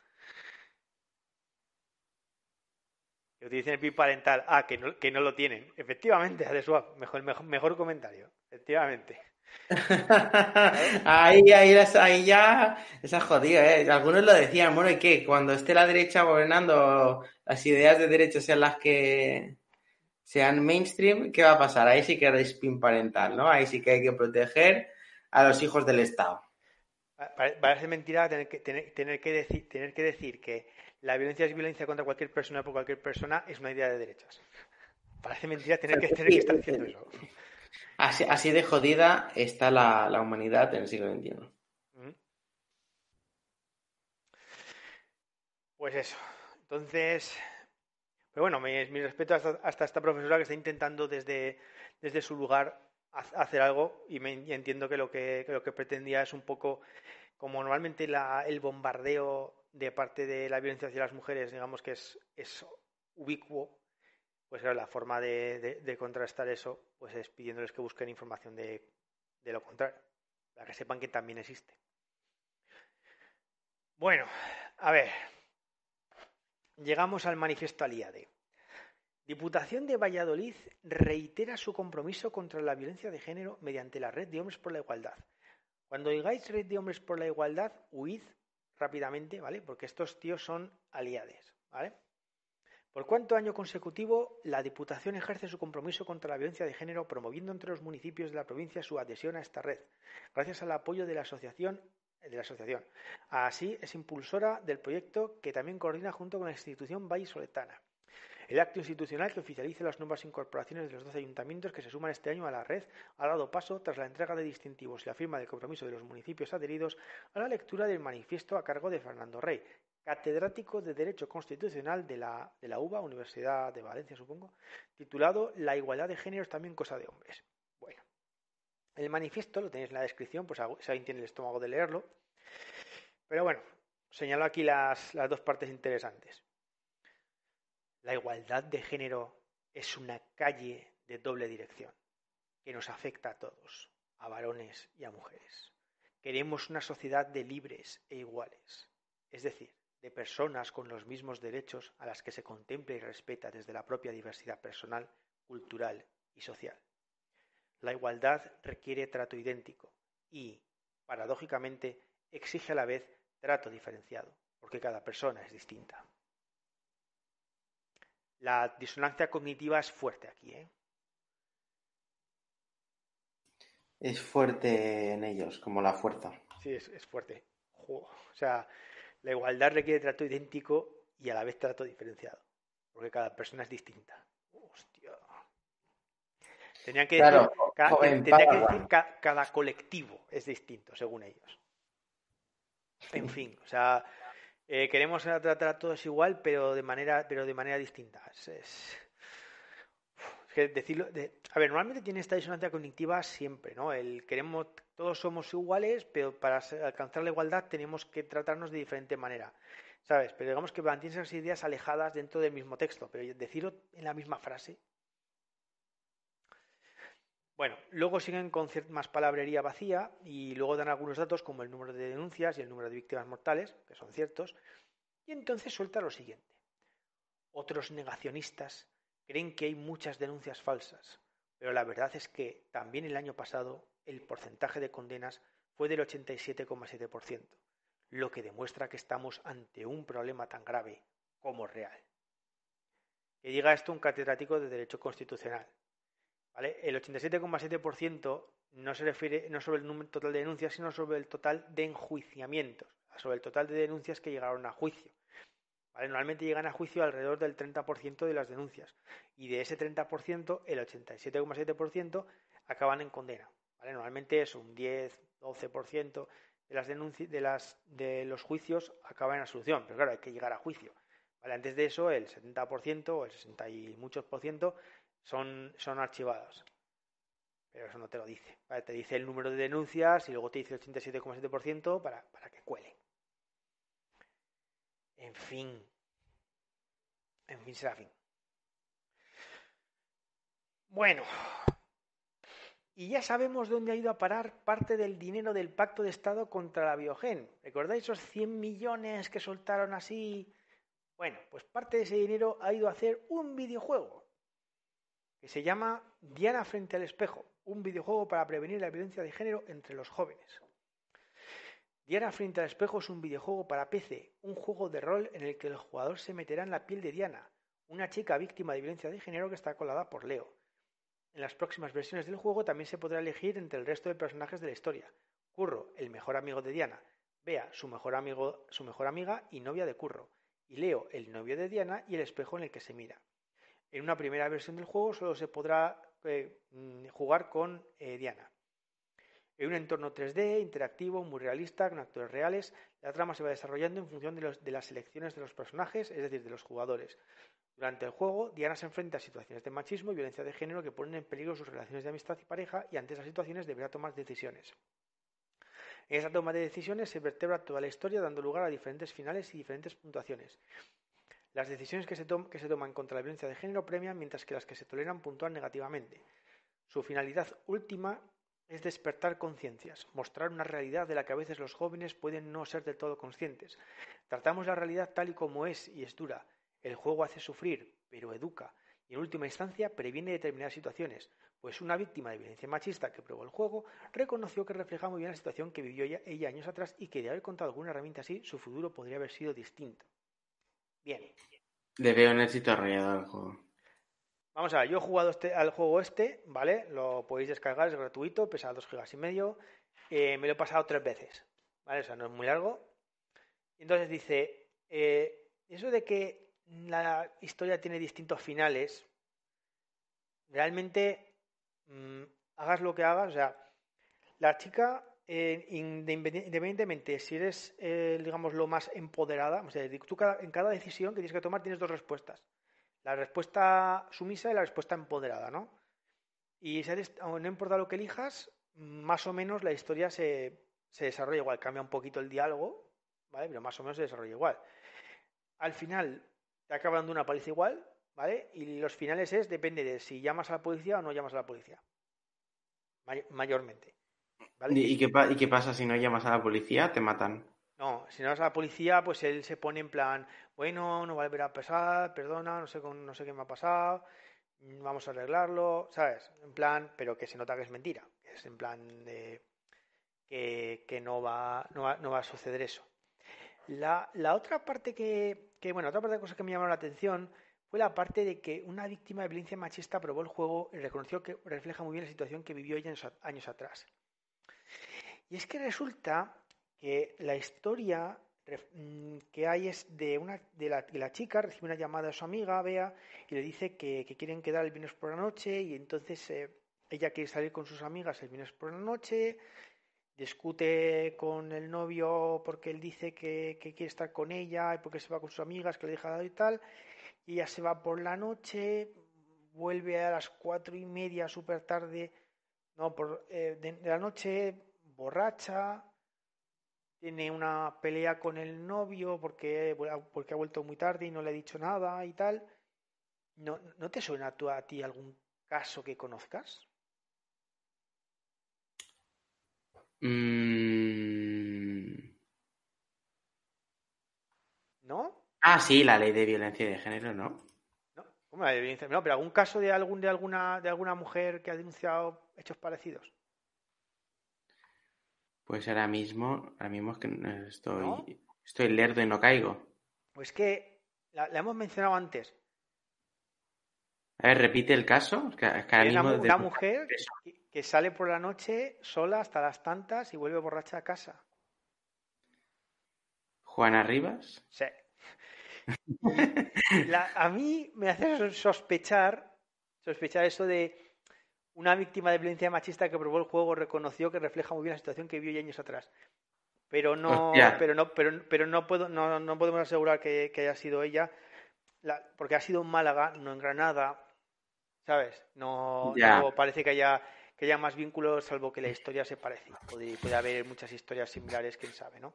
Utilicen el PIB parental. Ah, que no, lo tienen. Efectivamente, Adeswap, mejor comentario. Efectivamente. ahí, ahí, ahí ya esa jodido, ¿eh? Algunos lo decían, bueno, ¿y qué? Cuando esté la derecha gobernando, las ideas de derecha sean las que sean mainstream, ¿qué va a pasar? Ahí sí que hay spin parental, ¿no? Ahí sí que hay que proteger a los hijos del Estado. Parece mentira tener que, tener, que decir, tener que decir que la violencia es violencia contra cualquier persona por cualquier persona es una idea de derechas. Parece mentira tener que, tener que estar diciendo eso. Así, de jodida está la, humanidad en el siglo XXI. Pues eso. Entonces, pero bueno, mi, respeto hasta, esta profesora que está intentando desde, desde su lugar hacer algo y, me, entiendo que lo que, lo que pretendía es un poco como normalmente el bombardeo de parte de la violencia hacia las mujeres, digamos que es, es ubicuo, pues la forma de, contrastar eso pues es pidiéndoles que busquen información de, lo contrario, para que sepan que también existe. Bueno, a ver, llegamos al manifiesto Aliade. Diputación de Valladolid reitera su compromiso contra la violencia de género mediante la Red de Hombres por la Igualdad. Cuando digáis Red de Hombres por la Igualdad, huid rápidamente, ¿vale? Porque estos tíos son aliades, ¿vale? Por cuánto año consecutivo, la Diputación ejerce su compromiso contra la violencia de género, promoviendo entre los municipios de la provincia su adhesión a esta red, gracias al apoyo de la asociación. Asociación. Así, es impulsora del proyecto que también coordina junto con la institución Valle Soletana. El acto institucional que oficialice las nuevas incorporaciones de los 12 ayuntamientos que se suman este año a la red ha dado paso, tras la entrega de distintivos y la firma del compromiso de los municipios adheridos, a la lectura del manifiesto a cargo de Fernando Rey, catedrático de Derecho Constitucional de la, de UBA, Universidad de Valencia, supongo, titulado La igualdad de género es también cosa de hombres. Bueno, el manifiesto lo tenéis en la descripción, pues si alguien tiene el estómago de leerlo. Pero bueno, señalo aquí las dos partes interesantes. La igualdad de género es una calle de doble dirección que nos afecta a todos, a varones y a mujeres. Queremos una sociedad de libres e iguales, es decir, de personas con los mismos derechos a las que se contempla y respeta desde la propia diversidad personal, cultural y social. La igualdad requiere trato idéntico y, paradójicamente, exige a la vez trato diferenciado, porque cada persona es distinta. La disonancia cognitiva es fuerte aquí, ¿eh? Es fuerte en ellos, como la fuerza. Sí, es, fuerte. O sea, la igualdad requiere trato idéntico y a la vez trato diferenciado, porque cada persona es distinta. Hostia. Tenían que decir, cada colectivo es distinto, según ellos. En fin, o sea, eh, queremos tratar a todos igual, pero de manera, pero de manera distinta. Es, que decirlo, a ver, normalmente tiene esta disonancia cognitiva siempre, ¿no? El queremos, todos somos iguales, pero para alcanzar la igualdad tenemos que tratarnos de diferente manera, ¿sabes? Pero digamos que mantienen esas ideas alejadas dentro del mismo texto, pero decirlo en la misma frase, bueno, luego siguen con más palabrería vacía y luego dan algunos datos como el número de denuncias y el número de víctimas mortales, que son ciertos, y entonces suelta lo siguiente. Otros negacionistas creen que hay muchas denuncias falsas, pero la verdad es que también el año pasado el porcentaje de condenas fue del 87,7%, lo que demuestra que estamos ante un problema tan grave como real. Que diga esto un catedrático de Derecho Constitucional, el 87,7% no se refiere no sobre el número total de denuncias, sino sobre el total de enjuiciamientos, sobre el total de denuncias que llegaron a juicio. Normalmente llegan a juicio alrededor del 30% de las denuncias y de ese 30%, el 87,7% acaban en condena. Normalmente es un 10-12% de las denuncias de, las, de los juicios acaban en absolución, pero claro, hay que llegar a juicio. Antes de eso, el 70% o el 60 y muchos por ciento son, son archivados. pero eso no te lo dice. Te dice el número de denuncias y luego te dice el 87,7% para, para que cuele. En fin. En fin, será fin. Bueno. Y ya sabemos dónde ha ido a parar parte del dinero del Pacto de Estado contra la Biogen. ¿Recordáis esos 100 millones que soltaron así? Bueno, pues parte de ese dinero ha ido a hacer un videojuego que se llama Diana frente al espejo, un videojuego para prevenir la violencia de género entre los jóvenes. Diana frente al espejo es un videojuego para PC, un juego de rol en el que el jugador se meterá en la piel de Diana, una chica víctima de violencia de género que está colada por Leo. En las próximas versiones del juego también se podrá elegir entre el resto de personajes de la historia. Curro, el mejor amigo de Diana, Bea, su mejor, amigo, su mejor amiga y novia de Curro, y Leo, el novio de Diana y el espejo en el que se mira. En una primera versión del juego solo se podrá eh, mm, jugar con eh, Diana. En un entorno 3D, interactivo, muy realista, con actores reales, la trama se va desarrollando en función de, las elecciones de los personajes, es decir, de los jugadores. Durante el juego, Diana se enfrenta a situaciones de machismo y violencia de género que ponen en peligro sus relaciones de amistad y pareja y ante esas situaciones deberá tomar decisiones. En esa toma de decisiones se vertebra toda la historia dando lugar a diferentes finales y diferentes puntuaciones. Las decisiones que se, toman contra la violencia de género premian, mientras que las que se toleran puntúan negativamente. Su finalidad última es despertar conciencias, mostrar una realidad de la que a veces los jóvenes pueden no ser del todo conscientes. Tratamos la realidad tal y como es y es dura. El juego hace sufrir, pero educa, y en última instancia previene determinadas situaciones, pues una víctima de violencia machista que probó el juego reconoció que refleja muy bien la situación que vivió ella, ella años atrás y que de haber contado alguna herramienta así, su futuro podría haber sido distinto. Bien. Le veo un éxito arrollado al juego. Vamos a ver, yo he jugado este, al juego este, ¿vale? Lo podéis descargar, es gratuito, pesa 2 gigas y medio. Eh, me lo he pasado tres veces, ¿vale? O sea, no es muy largo. Entonces dice, eh, eso de que la historia tiene distintos finales, realmente mm, hagas lo que hagas, o sea, la chica eh, independientemente si eres, digamos, lo más empoderada, o sea, tú en cada decisión que tienes que tomar tienes dos respuestas. La respuesta sumisa y la respuesta empoderada, ¿no? Y no importa lo que elijas, más o menos la historia se, desarrolla igual. Cambia un poquito el diálogo, ¿vale? Pero más o menos se desarrolla igual. Al final te acaba dando una paliza igual, ¿vale? Y los finales es, depende de si llamas a la policía o no llamas a la policía. mayormente. ¿Y, qué, ¿Y qué pasa si no llamas a la policía? ¿Te matan? No, si no a la policía, pues él se pone en plan, bueno, no va a volver a pasar, perdona, no sé, no sé qué me ha pasado, vamos a arreglarlo, ¿sabes? En plan, pero que se nota que es mentira, es en plan de que, que no, va, no, va, no va a suceder eso. La, la otra parte que, que, bueno, otra parte de cosas que me llamaron la atención fue la parte de que una víctima de violencia machista probó el juego y reconoció que refleja muy bien la situación que vivió ella años atrás. Y es que resulta que la historia mm, que hay es de una de la, chica recibe una llamada de su amiga Bea y le dice que, quieren quedar el viernes por la noche y entonces eh, ella quiere salir con sus amigas el viernes por la noche discute con el novio porque él dice que, quiere estar con ella y porque se va con sus amigas que le deja y tal y ella se va por la noche vuelve a las cuatro y media súper tarde no por eh, de la noche borracha, tiene una pelea con el novio porque, porque ha vuelto muy tarde y no le ha dicho nada y tal. ¿No, ¿no te suena a, a ti algún caso que conozcas? Mm. ¿No? Ah, sí, la ley de violencia de género, ¿no? No, ¿cómo la de violencia? No, pero algún caso de algún de alguna de alguna mujer que ha denunciado hechos parecidos. Pues ahora mismo, ahora mismo es que estoy, estoy lerdo y no caigo. Pues que la, hemos mencionado antes. A ver, repite el caso. Es que, una, mujer que, sale por la noche sola hasta las tantas y vuelve borracha a casa. ¿Juana Rivas? Sí. a mí me hace sospechar, sospechar eso de una víctima de violencia machista que probó el juego reconoció que refleja muy bien la situación que vio años atrás. Pero no, pero no, pero, pero no puedo, no, no podemos asegurar que, haya sido ella, porque ha sido en Málaga, no en Granada, ¿sabes? No, parece que haya que haya más vínculos, salvo que la historia se parece. Puede, puede haber muchas historias similares, quién sabe, ¿no?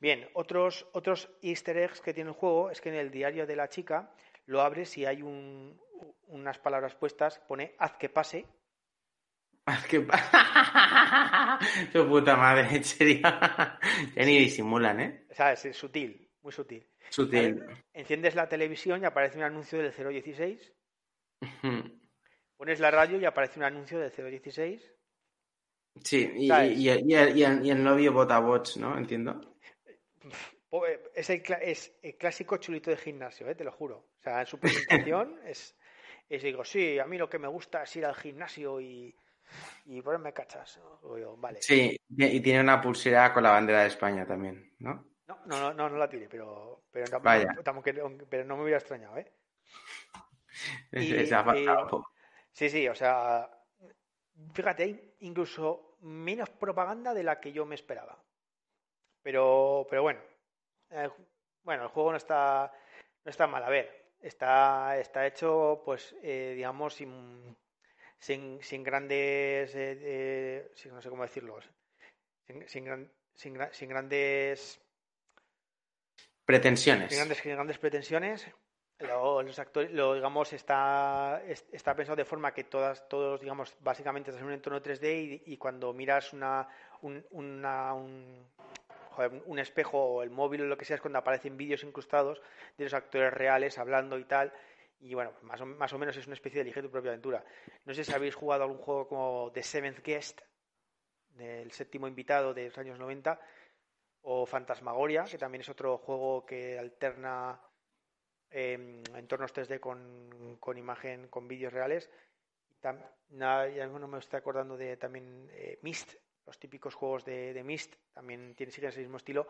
Bien, otros, otros easter eggs que tiene el juego es que en el diario de la chica lo abres y hay un, unas palabras puestas, pone haz que pase. Haz que pase. Tu puta madre, en serio. ya ni disimulan, ¿eh? ¿Sabes? Es sutil, muy sutil. Sutil. Enciendes la televisión y aparece un anuncio del 016. Pones la radio y aparece un anuncio del 016. Sí, y, y, el, y el- y el novio vota bots, ¿no? Entiendo. Eh, Es el, es el clásico chulito de gimnasio, ¿eh? te lo juro. O sea, en su presentación es, es digo, sí, a mí lo que me gusta es ir al gimnasio y, y ponerme cachas. Vale. Sí, y tiene una pulsera con la bandera de España también, ¿no? No, no, no, no, no la tiene, pero, pero, tampoco- Vaya. tampoco- pero no me hubiera extrañado, ¿eh? Es- Y- es- y- poco. Sí, sí, o sea, fíjate, hay incluso menos propaganda de la que yo me esperaba. Pero, pero bueno, eh, bueno, el juego no está, no está mal. A ver, está, está hecho, pues, eh, digamos, sin, sin, sin grandes, eh, eh, sin- no sé cómo decirlo, sin, sin, gran- sin sin grandes Pretensiones. sin grandes, sin grandes pretensiones. Lo, los actores, lo, digamos, está, es- está pensado de forma que todas, todos, digamos, básicamente estás en un entorno 3D y, y cuando miras una, un, una- un, un espejo o el móvil o lo que sea es cuando aparecen vídeos incrustados de los actores reales hablando y tal. Y bueno, más o, más o menos es una especie de elige tu propia aventura. No sé si habéis jugado algún juego como The Seventh Guest, del séptimo invitado de los años 90, o Fantasmagoria, que también es otro juego que alterna eh, entornos 3D con, con imagen, con vídeos reales. Tam- nada, ya no me estoy acordando de también eh, Myst, los típicos juegos de, de Myst, también tienen, siguen ese mismo estilo,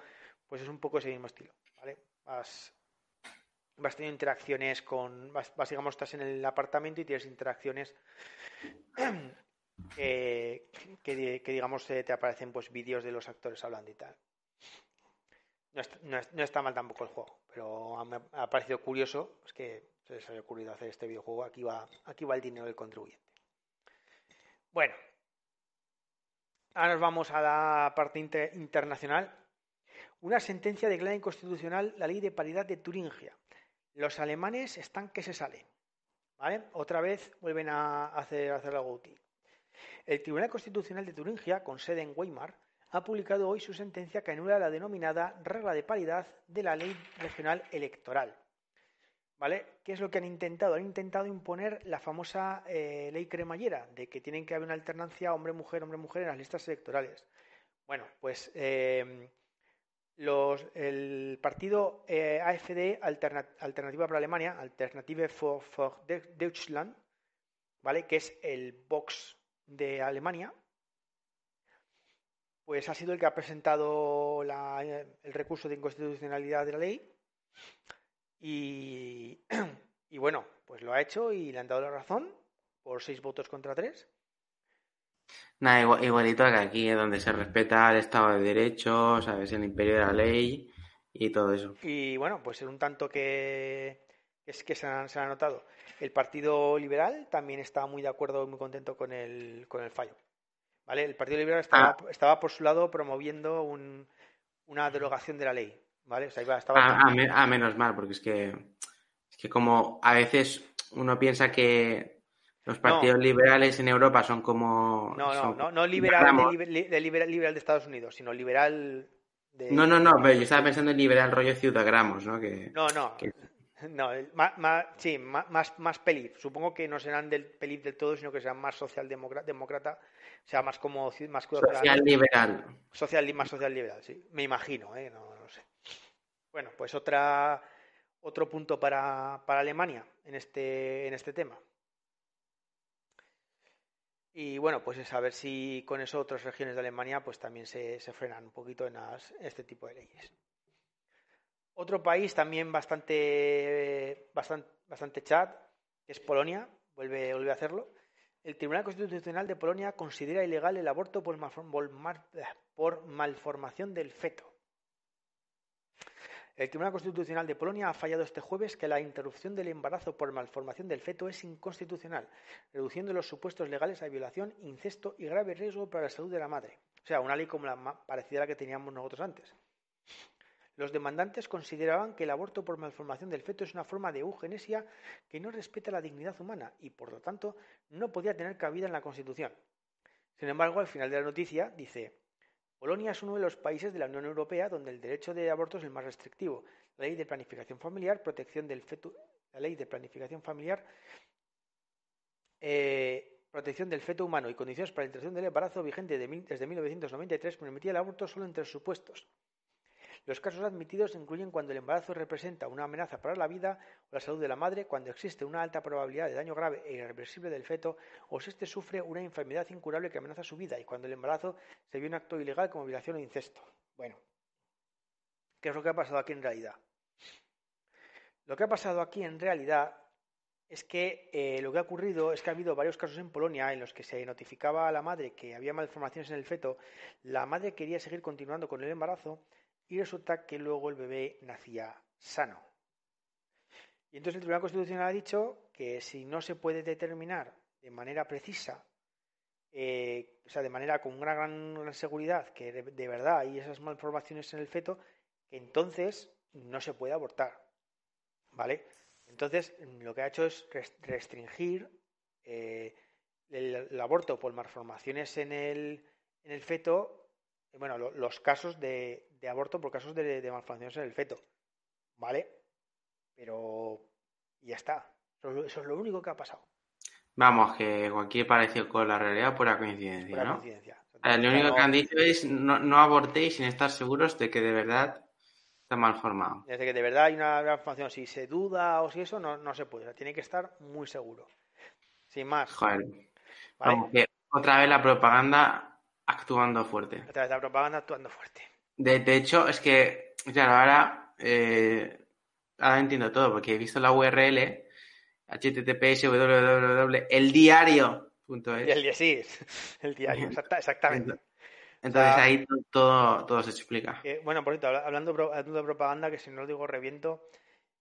pues es un poco ese mismo estilo, ¿vale? Vas, vas teniendo interacciones con, vas, vas, digamos, estás en el apartamento y tienes interacciones que, que, digamos, eh, te aparecen pues vídeos de los actores hablando y tal. No está, no, no está mal tampoco el juego, pero me ha parecido curioso es que se les haya ocurrido hacer este videojuego. Aquí va, aquí va el dinero del contribuyente. Bueno, ahora nos vamos a la parte inter- internacional. Una sentencia declara inconstitucional la ley de paridad de Turingia. Los alemanes están que se salen. ¿Vale? Otra vez vuelven a hacer, a hacer algo útil. El Tribunal Constitucional de Turingia, con sede en Weimar, ha publicado hoy su sentencia que anula la denominada regla de paridad de la ley regional electoral. ¿Vale? ¿Qué es lo que han intentado? Han intentado imponer la famosa eh, ley cremallera, de que tienen que haber una alternancia hombre-mujer, hombre-mujer en las listas electorales. Bueno, pues eh, los, el partido eh, AfD, Alterna- Alternativa para Alemania, Alternative for, for De- Deutschland, ¿vale? Que es el Vox de Alemania, pues ha sido el que ha presentado el recurso de inconstitucionalidad de la ley y, y bueno, pues lo ha hecho y le han dado la razón por seis votos contra tres. Nada, igual- igualito que aquí, ¿eh? donde se respeta el Estado de Derecho, ¿sabes? El imperio de la ley y todo eso. Y bueno, pues en un tanto que, es que se han, se han notado. El Partido Liberal también está muy de acuerdo y muy contento con el, con el fallo. ¿Vale? El Partido Liberal estaba, estaba por su lado promoviendo un- una derogación de la ley. ¿Vale? O sea, iba- estaba A, a me- a menos mal, porque es que, es que como a veces uno piensa que los partidos liberales en Europa son como... No, no, son no, no liberal de, liberal, liberal de Estados Unidos, sino liberal de... No, no, no, pero yo estaba pensando en liberal rollo ciudadagramos, ¿no? Que, No, no. que- No, ma- ma- sí, ma- más, más pelif. Supongo que no serán del pelif del todo, sino que serán más socialdemócrata, o sea, más como más social liberal. social más social liberal, sí. Me imagino, ¿eh? No. Bueno, pues otra otro punto para, para Alemania en este en este tema. Y bueno, pues es a ver si con eso otras regiones de Alemania pues también se, se frenan un poquito en este tipo de leyes. Otro país también bastante, bastante, bastante chat, es Polonia, vuelve, vuelve a hacerlo. El Tribunal Constitucional de Polonia considera ilegal el aborto por malformación del feto. El Tribunal Constitucional de Polonia ha fallado este jueves que la interrupción del embarazo por malformación del feto es inconstitucional, reduciendo los supuestos legales a violación, incesto y grave riesgo para la salud de la madre. O sea, una ley como la parecida a la que teníamos nosotros antes. Los demandantes consideraban que el aborto por malformación del feto es una forma de eugenesia que no respeta la dignidad humana y, por lo tanto, no podía tener cabida en la Constitución. Sin embargo, al final de la noticia dice Polonia es uno de los países de la Unión Europea donde el derecho de aborto es el más restrictivo. La ley de planificación familiar, protección del feto, la ley de planificación familiar, eh, protección del feto humano y condiciones para la interrupción del embarazo vigente desde 1993 permitía el aborto solo en tres supuestos. Los casos admitidos incluyen cuando el embarazo representa una amenaza para la vida o la salud de la madre, cuando existe una alta probabilidad de daño grave e irreversible del feto, o si éste sufre una enfermedad incurable que amenaza su vida, y cuando el embarazo se ve un acto ilegal como violación o incesto. Bueno, ¿qué es lo que ha pasado aquí en realidad? Lo que ha pasado aquí en realidad es que eh, lo que ha ocurrido es que ha habido varios casos en Polonia en los que se notificaba a la madre que había malformaciones en el feto, la madre quería seguir continuando con el embarazo, y resulta que luego el bebé nacía sano. Y entonces el Tribunal Constitucional ha dicho que si no se puede determinar de manera precisa, eh, o sea, de manera con una gran, seguridad, que de, verdad hay esas malformaciones en el feto, que entonces no se puede abortar. ¿Vale? Entonces, lo que ha hecho es restringir eh, el, aborto por malformaciones en el, en el feto bueno, los casos de, aborto por casos de, malformaciones en el feto. ¿Vale? Pero ya está. Eso, es lo único que ha pasado. Vamos, que cualquier parecido con la realidad pura coincidencia, pura Coincidencia. lo único que han dicho es no, no, abortéis sin estar seguros de que de verdad está mal formado. Desde que de verdad hay una malformación, si se duda o si eso, no, no se puede. tiene que estar muy seguro. Sin más. Joder. Vamos, que otra vez la propaganda actuando fuerte. A través de la propaganda actuando fuerte. De, hecho, es que, claro, ahora, eh, ahora entiendo todo, porque he visto la URL https www el, sí, el diario, exactamente. Entonces ahí todo, todo se explica. bueno, por cierto, hablando, de propaganda, que si no lo digo reviento,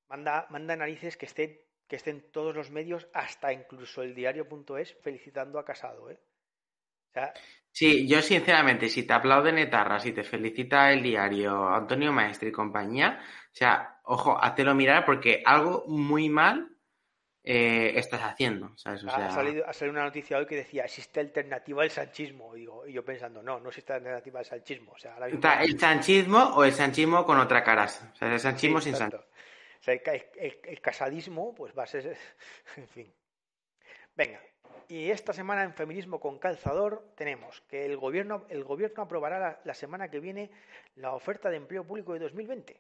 manda, manda narices que esté que estén todos los medios, hasta incluso el diario.es, felicitando a Casado, ¿eh? Sí, yo sinceramente, si te aplauden etarra, si te felicita el diario Antonio Maestre y compañía, o sea, ojo, háztelo mirar porque algo muy mal eh, estás haciendo. ha, salido, una noticia hoy que decía existe alternativa al sanchismo. Y, digo, y yo pensando, no, no existe alternativa al sanchismo. O sea, ¿El sanchismo o el sanchismo con otra cara? O sea, el sanchismo sin sanchismo. O sea, el casadismo, pues va a ser. En fin. Venga, y esta semana en Feminismo con Calzador tenemos que el gobierno, el gobierno aprobará la, semana que viene la oferta de empleo público de 2020.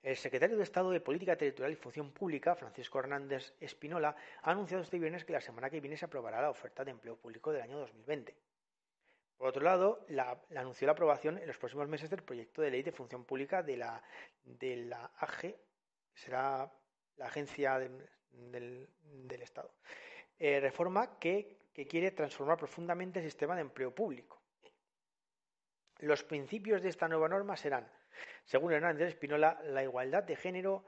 El secretario de Estado de Política Territorial y Función Pública, Francisco Hernández Espinola, ha anunciado este viernes que la semana que viene se aprobará la oferta de empleo público del año 2020. Por otro lado, la, anunció la aprobación en los próximos meses del proyecto de ley de función pública de la, de la AG, que será la Agencia del, del Estado. Eh, reforma que, quiere transformar profundamente el sistema de empleo público. Los principios de esta nueva norma serán, según Hernández Espinola, la igualdad de género,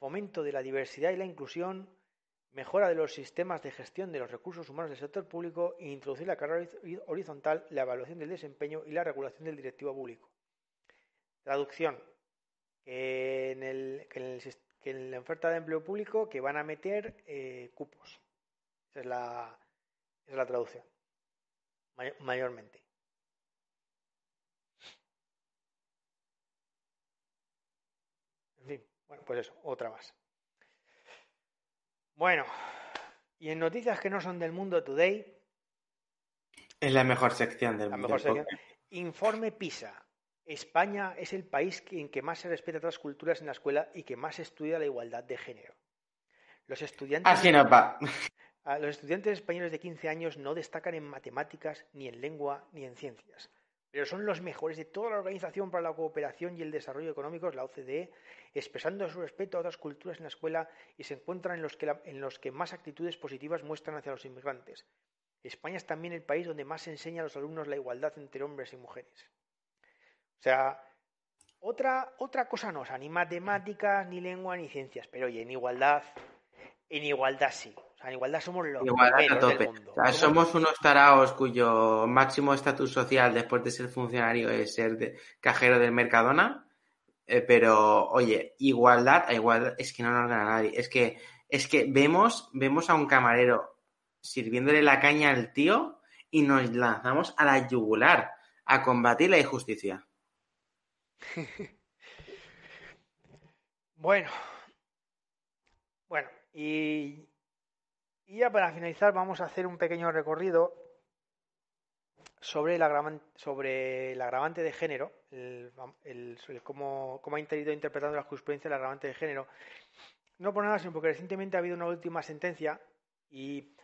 fomento de la diversidad y la inclusión, mejora de los sistemas de gestión de los recursos humanos del sector público e introducir la carrera horizontal, la evaluación del desempeño y la regulación del directivo público. Traducción. Que en, la oferta de empleo público que van a meter eh, cupos es la, es la traducción, mayormente. En fin, bueno, pues eso, otra más. Bueno, y en noticias que no son del mundo today. Es la mejor sección del, mundo. Informe PISA. España es el país en que más se respeta otras culturas en la escuela y que más estudia la igualdad de género. Los estudiantes. Así no va. Los estudiantes españoles de 15 años no destacan en matemáticas, ni en lengua, ni en ciencias, pero son los mejores de toda la Organización para la Cooperación y el Desarrollo Económicos, la OCDE, expresando su respeto a otras culturas en la escuela y se encuentran en los que, en los que más actitudes positivas muestran hacia los inmigrantes. España es también el país donde más se enseña a los alumnos la igualdad entre hombres y mujeres. O sea, Otra, otra cosa no, o sea, ni matemáticas, ni lengua, ni ciencias, pero oye, en igualdad, en igualdad sí. O sea, en igualdad somos los Igualdad a primeros tope. del mundo. O sea, somos unos taraos cuyo máximo estatus social después de ser funcionario es ser de- cajero del Mercadona. Eh, pero, oye, igualdad a igualdad es que no nos gana nadie. Es que, es que vemos, vemos a un camarero sirviéndole la caña al tío y nos lanzamos a la yugular a combatir la injusticia. Bueno, bueno, y, y ya para finalizar vamos a hacer un pequeño recorrido sobre el agravante, de género, el, el- cómo, cómo ha ido interpretando la jurisprudencia el agravante de género. No por nada, sino porque recientemente ha habido una última sentencia y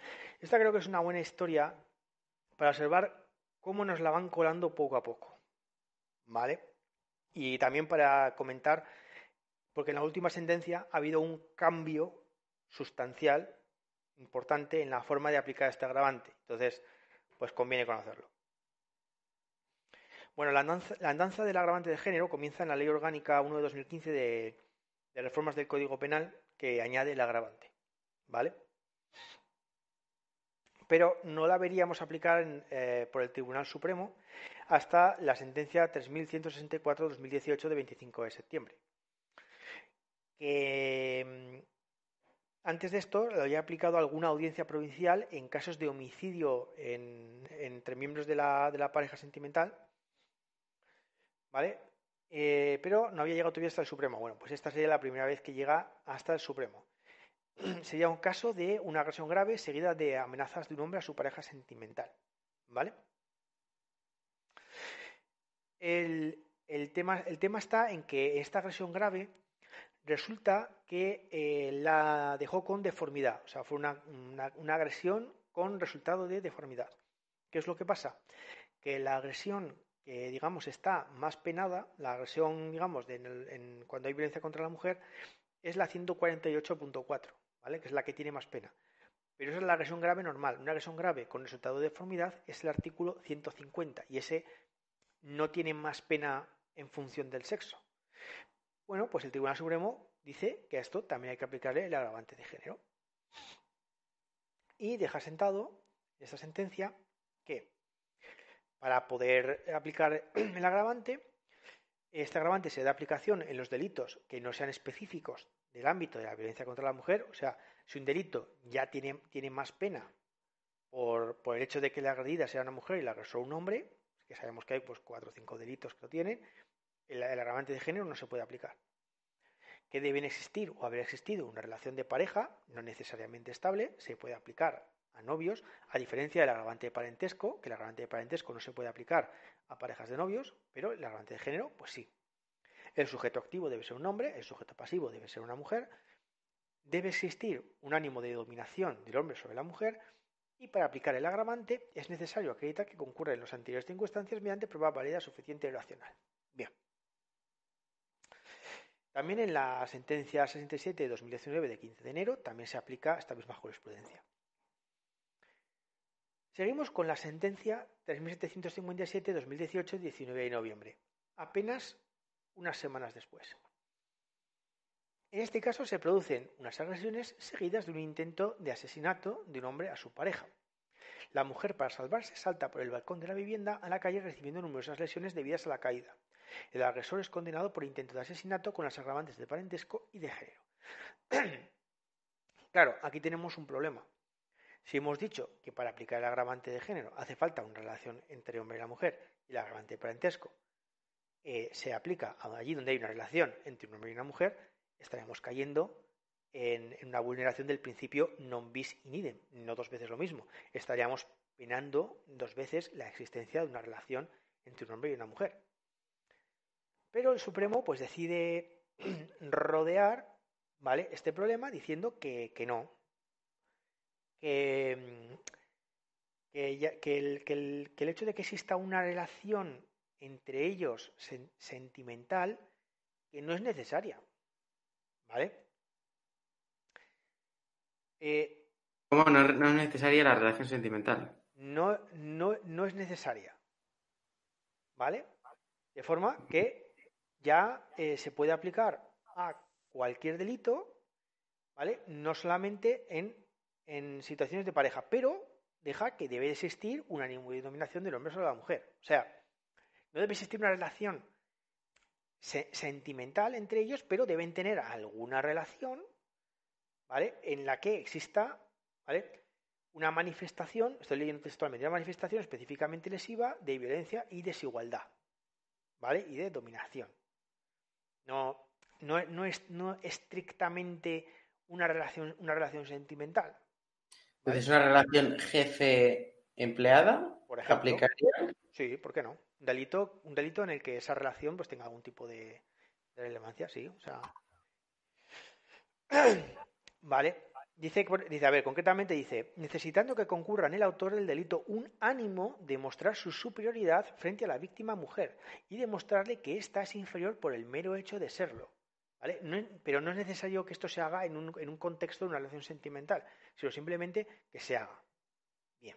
esta creo que es una buena historia para observar cómo nos la van colando poco a poco. ¿Vale? Y también para comentar porque en la última sentencia ha habido un cambio sustancial importante en la forma de aplicar este agravante. Entonces, pues conviene conocerlo. Bueno, la andanza, del agravante de género comienza en la Ley Orgánica 1 de 2015 de, de reformas del Código Penal que añade el agravante. ¿Vale? Pero no la veríamos aplicar eh, por el Tribunal Supremo hasta la sentencia 3164-2018 de 25 de septiembre que mm, antes de esto lo había aplicado alguna audiencia provincial en casos de homicidio en- entre miembros de la, pareja sentimental, ¿vale? Eh, pero no había llegado todavía hasta el Supremo. Bueno, pues esta sería la primera vez que llega hasta el Supremo. sería un caso de una agresión grave seguida de amenazas de un hombre a su pareja sentimental, ¿vale? El tema está en que esta agresión grave resulta que eh, la dejó con deformidad, o sea, fue una, una- agresión con resultado de deformidad. ¿Qué es lo que pasa? Que la agresión que, digamos, está más penada, la agresión, digamos, cuando hay violencia contra la mujer, es la 148.4, ¿vale? Que es la que tiene más pena. Pero esa es la agresión grave normal. Una agresión grave con resultado de deformidad es el artículo 150 y ese no tiene más pena en función del sexo. Bueno, pues el Tribunal Supremo dice que a esto también hay que aplicarle el agravante de género. Y deja sentado esta sentencia que para poder aplicar el agravante, este agravante se da aplicación en los delitos que no sean específicos del ámbito de la violencia contra la mujer, o sea, si un delito ya tiene, tiene más pena por, por el hecho de que la agredida sea una mujer y la agresor un hombre, que sabemos que hay pues cuatro o cinco delitos que lo tienen, el, agravante de género no se puede aplicar. Que deben existir o haber existido una relación de pareja, no necesariamente estable, se puede aplicar a novios, a diferencia del agravante de parentesco, que el agravante de parentesco no se puede aplicar a parejas de novios, pero el agravante de género, pues sí. El sujeto activo debe ser un hombre, el sujeto pasivo debe ser una mujer, debe existir un ánimo de dominación del hombre sobre la mujer y para aplicar el agravante es necesario acreditar que concurren los anteriores circunstancias mediante prueba válida suficiente y racional. También en la sentencia 67 de 2019 de 15 de enero también se aplica esta misma jurisprudencia. Seguimos con la sentencia 3757 de 2018 de 19 de noviembre, apenas unas semanas después. En este caso se producen unas agresiones seguidas de un intento de asesinato de un hombre a su pareja. La mujer, para salvarse, salta por el balcón de la vivienda a la calle recibiendo numerosas lesiones debidas a la caída. El agresor es condenado por intento de asesinato con las agravantes de parentesco y de género. claro, aquí tenemos un problema. Si hemos dicho que para aplicar el agravante de género hace falta una relación entre hombre y la mujer y el agravante de parentesco eh, se aplica allí donde hay una relación entre un hombre y una mujer, estaremos cayendo en, en una vulneración del principio non bis in idem, no dos veces lo mismo. Estaríamos penando dos veces la existencia de una relación entre un hombre y una mujer. Pero el Supremo pues decide rodear ¿vale? este problema diciendo que, que no, que, que, ya- el, que el- que el hecho de que exista una relación entre ellos sen- sentimental que no es necesaria. ¿Vale? Eh, ¿Cómo no, no es necesaria la relación sentimental? no, no, no es necesaria. ¿Vale? De forma que ya eh, se puede aplicar a cualquier delito, ¿vale? No solamente en, situaciones de pareja, pero deja que debe existir un ánimo de dominación del hombre sobre la mujer. O sea, no debe existir una relación sentimental entre ellos, pero deben tener alguna relación, ¿vale? En la que exista, ¿vale? Una manifestación, estoy leyendo textualmente, una manifestación específicamente lesiva de violencia y desigualdad, ¿vale? Y de dominación. No, no, no es no estrictamente una relación, una relación sentimental. ¿Es una relación jefe-empleada? Por ejemplo. Sí, ¿por qué no? Un delito, un delito en el que esa relación pues tenga algún tipo de, relevancia, sí. O sea. vale. Dice, a ver, concretamente dice, necesitando que concurra en el autor del delito un ánimo de mostrar su superioridad frente a la víctima mujer y demostrarle que ésta es inferior por el mero hecho de serlo. Pero no es necesario que esto se haga en un, en un contexto de una relación sentimental, sino simplemente que se haga. Bien.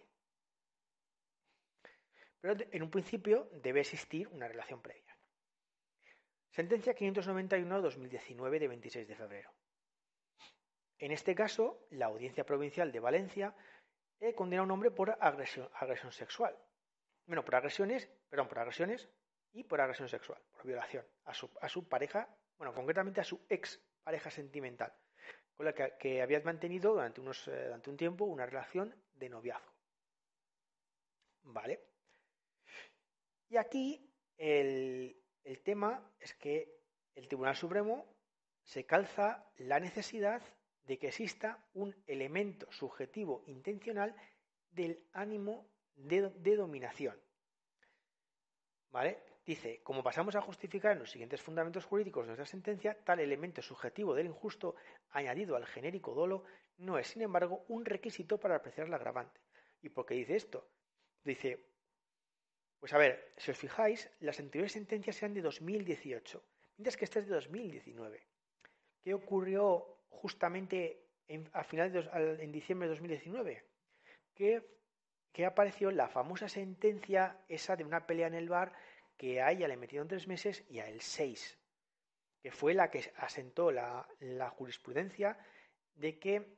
Pero en un principio debe existir una relación previa. Sentencia 591-2019 de 26 de febrero. En este caso, la Audiencia Provincial de Valencia eh, condena a un hombre por agresión, sexual. Bueno, por agresiones, perdón, por agresiones y por agresión sexual, por violación a su, a su pareja, bueno, concretamente a su ex pareja sentimental, con la que, había mantenido durante, unos, eh, durante un tiempo una relación de noviazgo. ¿Vale? Y aquí el, el tema es que el Tribunal Supremo se calza la necesidad de que exista un elemento subjetivo intencional del ánimo de, dominación. ¿Vale? Dice, como pasamos a justificar en los siguientes fundamentos jurídicos de nuestra sentencia, tal elemento subjetivo del injusto añadido al genérico dolo no es, sin embargo, un requisito para apreciar la agravante. ¿Y por qué dice esto? Dice, pues a ver, si os fijáis, las anteriores sentencias eran de 2018, mientras que esta es de 2019. ¿Qué ocurrió justamente en, a finales de, en diciembre de 2019, que, que apareció la famosa sentencia esa de una pelea en el bar que a ella le metieron tres meses y a él seis, que fue la que asentó la, la jurisprudencia de que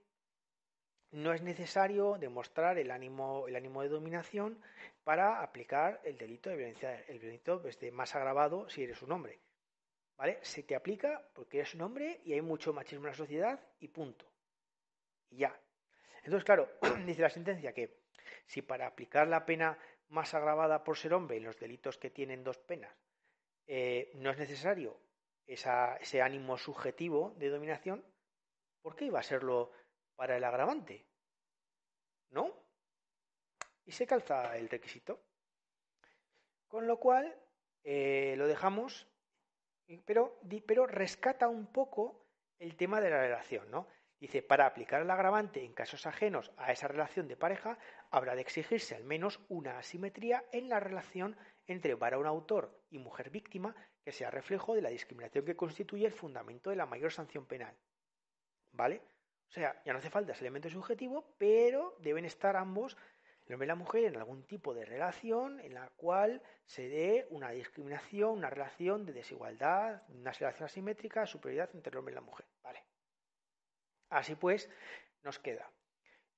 no es necesario demostrar el ánimo, el ánimo de dominación para aplicar el delito de violencia, el delito este, más agravado si eres un hombre. ¿Vale? Se te aplica porque eres un hombre y hay mucho machismo en la sociedad y punto. Y ya. Entonces, claro, dice la sentencia que si para aplicar la pena más agravada por ser hombre en los delitos que tienen dos penas eh, no es necesario ese ánimo subjetivo de dominación, ¿por qué iba a serlo para el agravante? ¿No? Y se calza el requisito. Con lo cual, eh, lo dejamos pero, pero rescata un poco el tema de la relación, ¿no? Dice, para aplicar el agravante en casos ajenos a esa relación de pareja, habrá de exigirse al menos una asimetría en la relación entre varón autor y mujer víctima que sea reflejo de la discriminación que constituye el fundamento de la mayor sanción penal. ¿Vale? O sea, ya no hace falta ese elemento subjetivo, pero deben estar ambos el hombre y la mujer en algún tipo de relación en la cual se dé una discriminación, una relación de desigualdad, una relación asimétrica, superioridad entre el hombre y la mujer. Vale. Así pues, nos queda.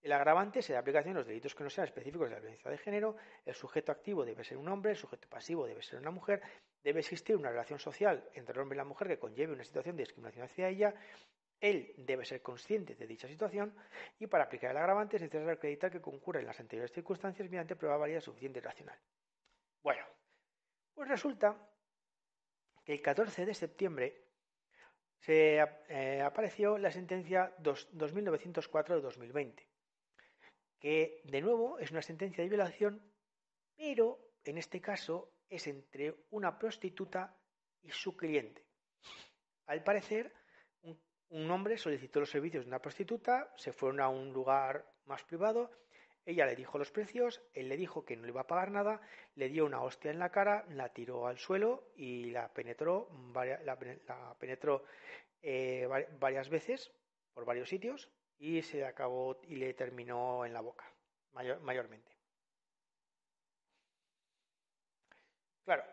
El agravante se da aplicación a los delitos que no sean específicos de la violencia de género, el sujeto activo debe ser un hombre, el sujeto pasivo debe ser una mujer, debe existir una relación social entre el hombre y la mujer que conlleve una situación de discriminación hacia ella, él debe ser consciente de dicha situación y para aplicar el agravante es necesario acreditar que concurre en las anteriores circunstancias mediante prueba válida suficiente y racional. Bueno, pues resulta que el 14 de septiembre se eh, apareció la sentencia 2904 de 2020, que de nuevo es una sentencia de violación, pero en este caso es entre una prostituta y su cliente. Al parecer, un hombre solicitó los servicios de una prostituta, se fueron a un lugar más privado, ella le dijo los precios, él le dijo que no le iba a pagar nada, le dio una hostia en la cara, la tiró al suelo y la penetró, la, penetró eh, varias veces por varios sitios y se acabó y le terminó en la boca, mayormente. Claro,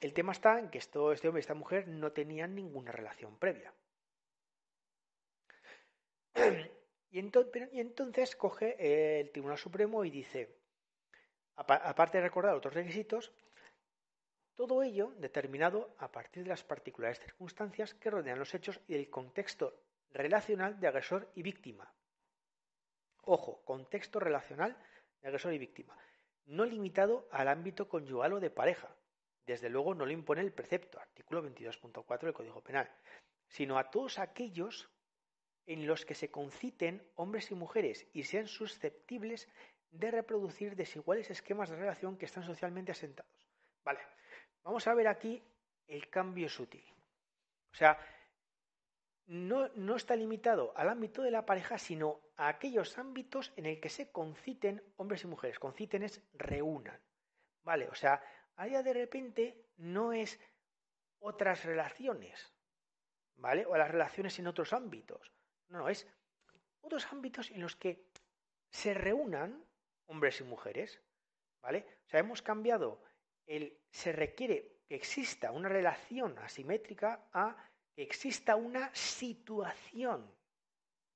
el tema está en que esto, este hombre y esta mujer no tenían ninguna relación previa. Y entonces, coge el Tribunal Supremo y dice, aparte de recordar otros requisitos, todo ello determinado a partir de las particulares circunstancias que rodean los hechos y el contexto relacional de agresor y víctima. Ojo, contexto relacional de agresor y víctima, no limitado al ámbito conyugal o de pareja. Desde luego no lo impone el precepto, artículo 22.4 del Código Penal, sino a todos aquellos en los que se conciten hombres y mujeres y sean susceptibles de reproducir desiguales esquemas de relación que están socialmente asentados. Vale, vamos a ver aquí el cambio sutil. O sea, no, no, está limitado al ámbito de la pareja, sino a aquellos ámbitos en el que se conciten hombres y mujeres. Conciten es reúnan. Vale, o sea, allá de repente no es otras relaciones, ¿vale? O las relaciones en otros ámbitos. No, no, es otros ámbitos en los que se reúnan hombres y mujeres, ¿vale? O sea, hemos cambiado el se requiere que exista una relación asimétrica a que exista una situación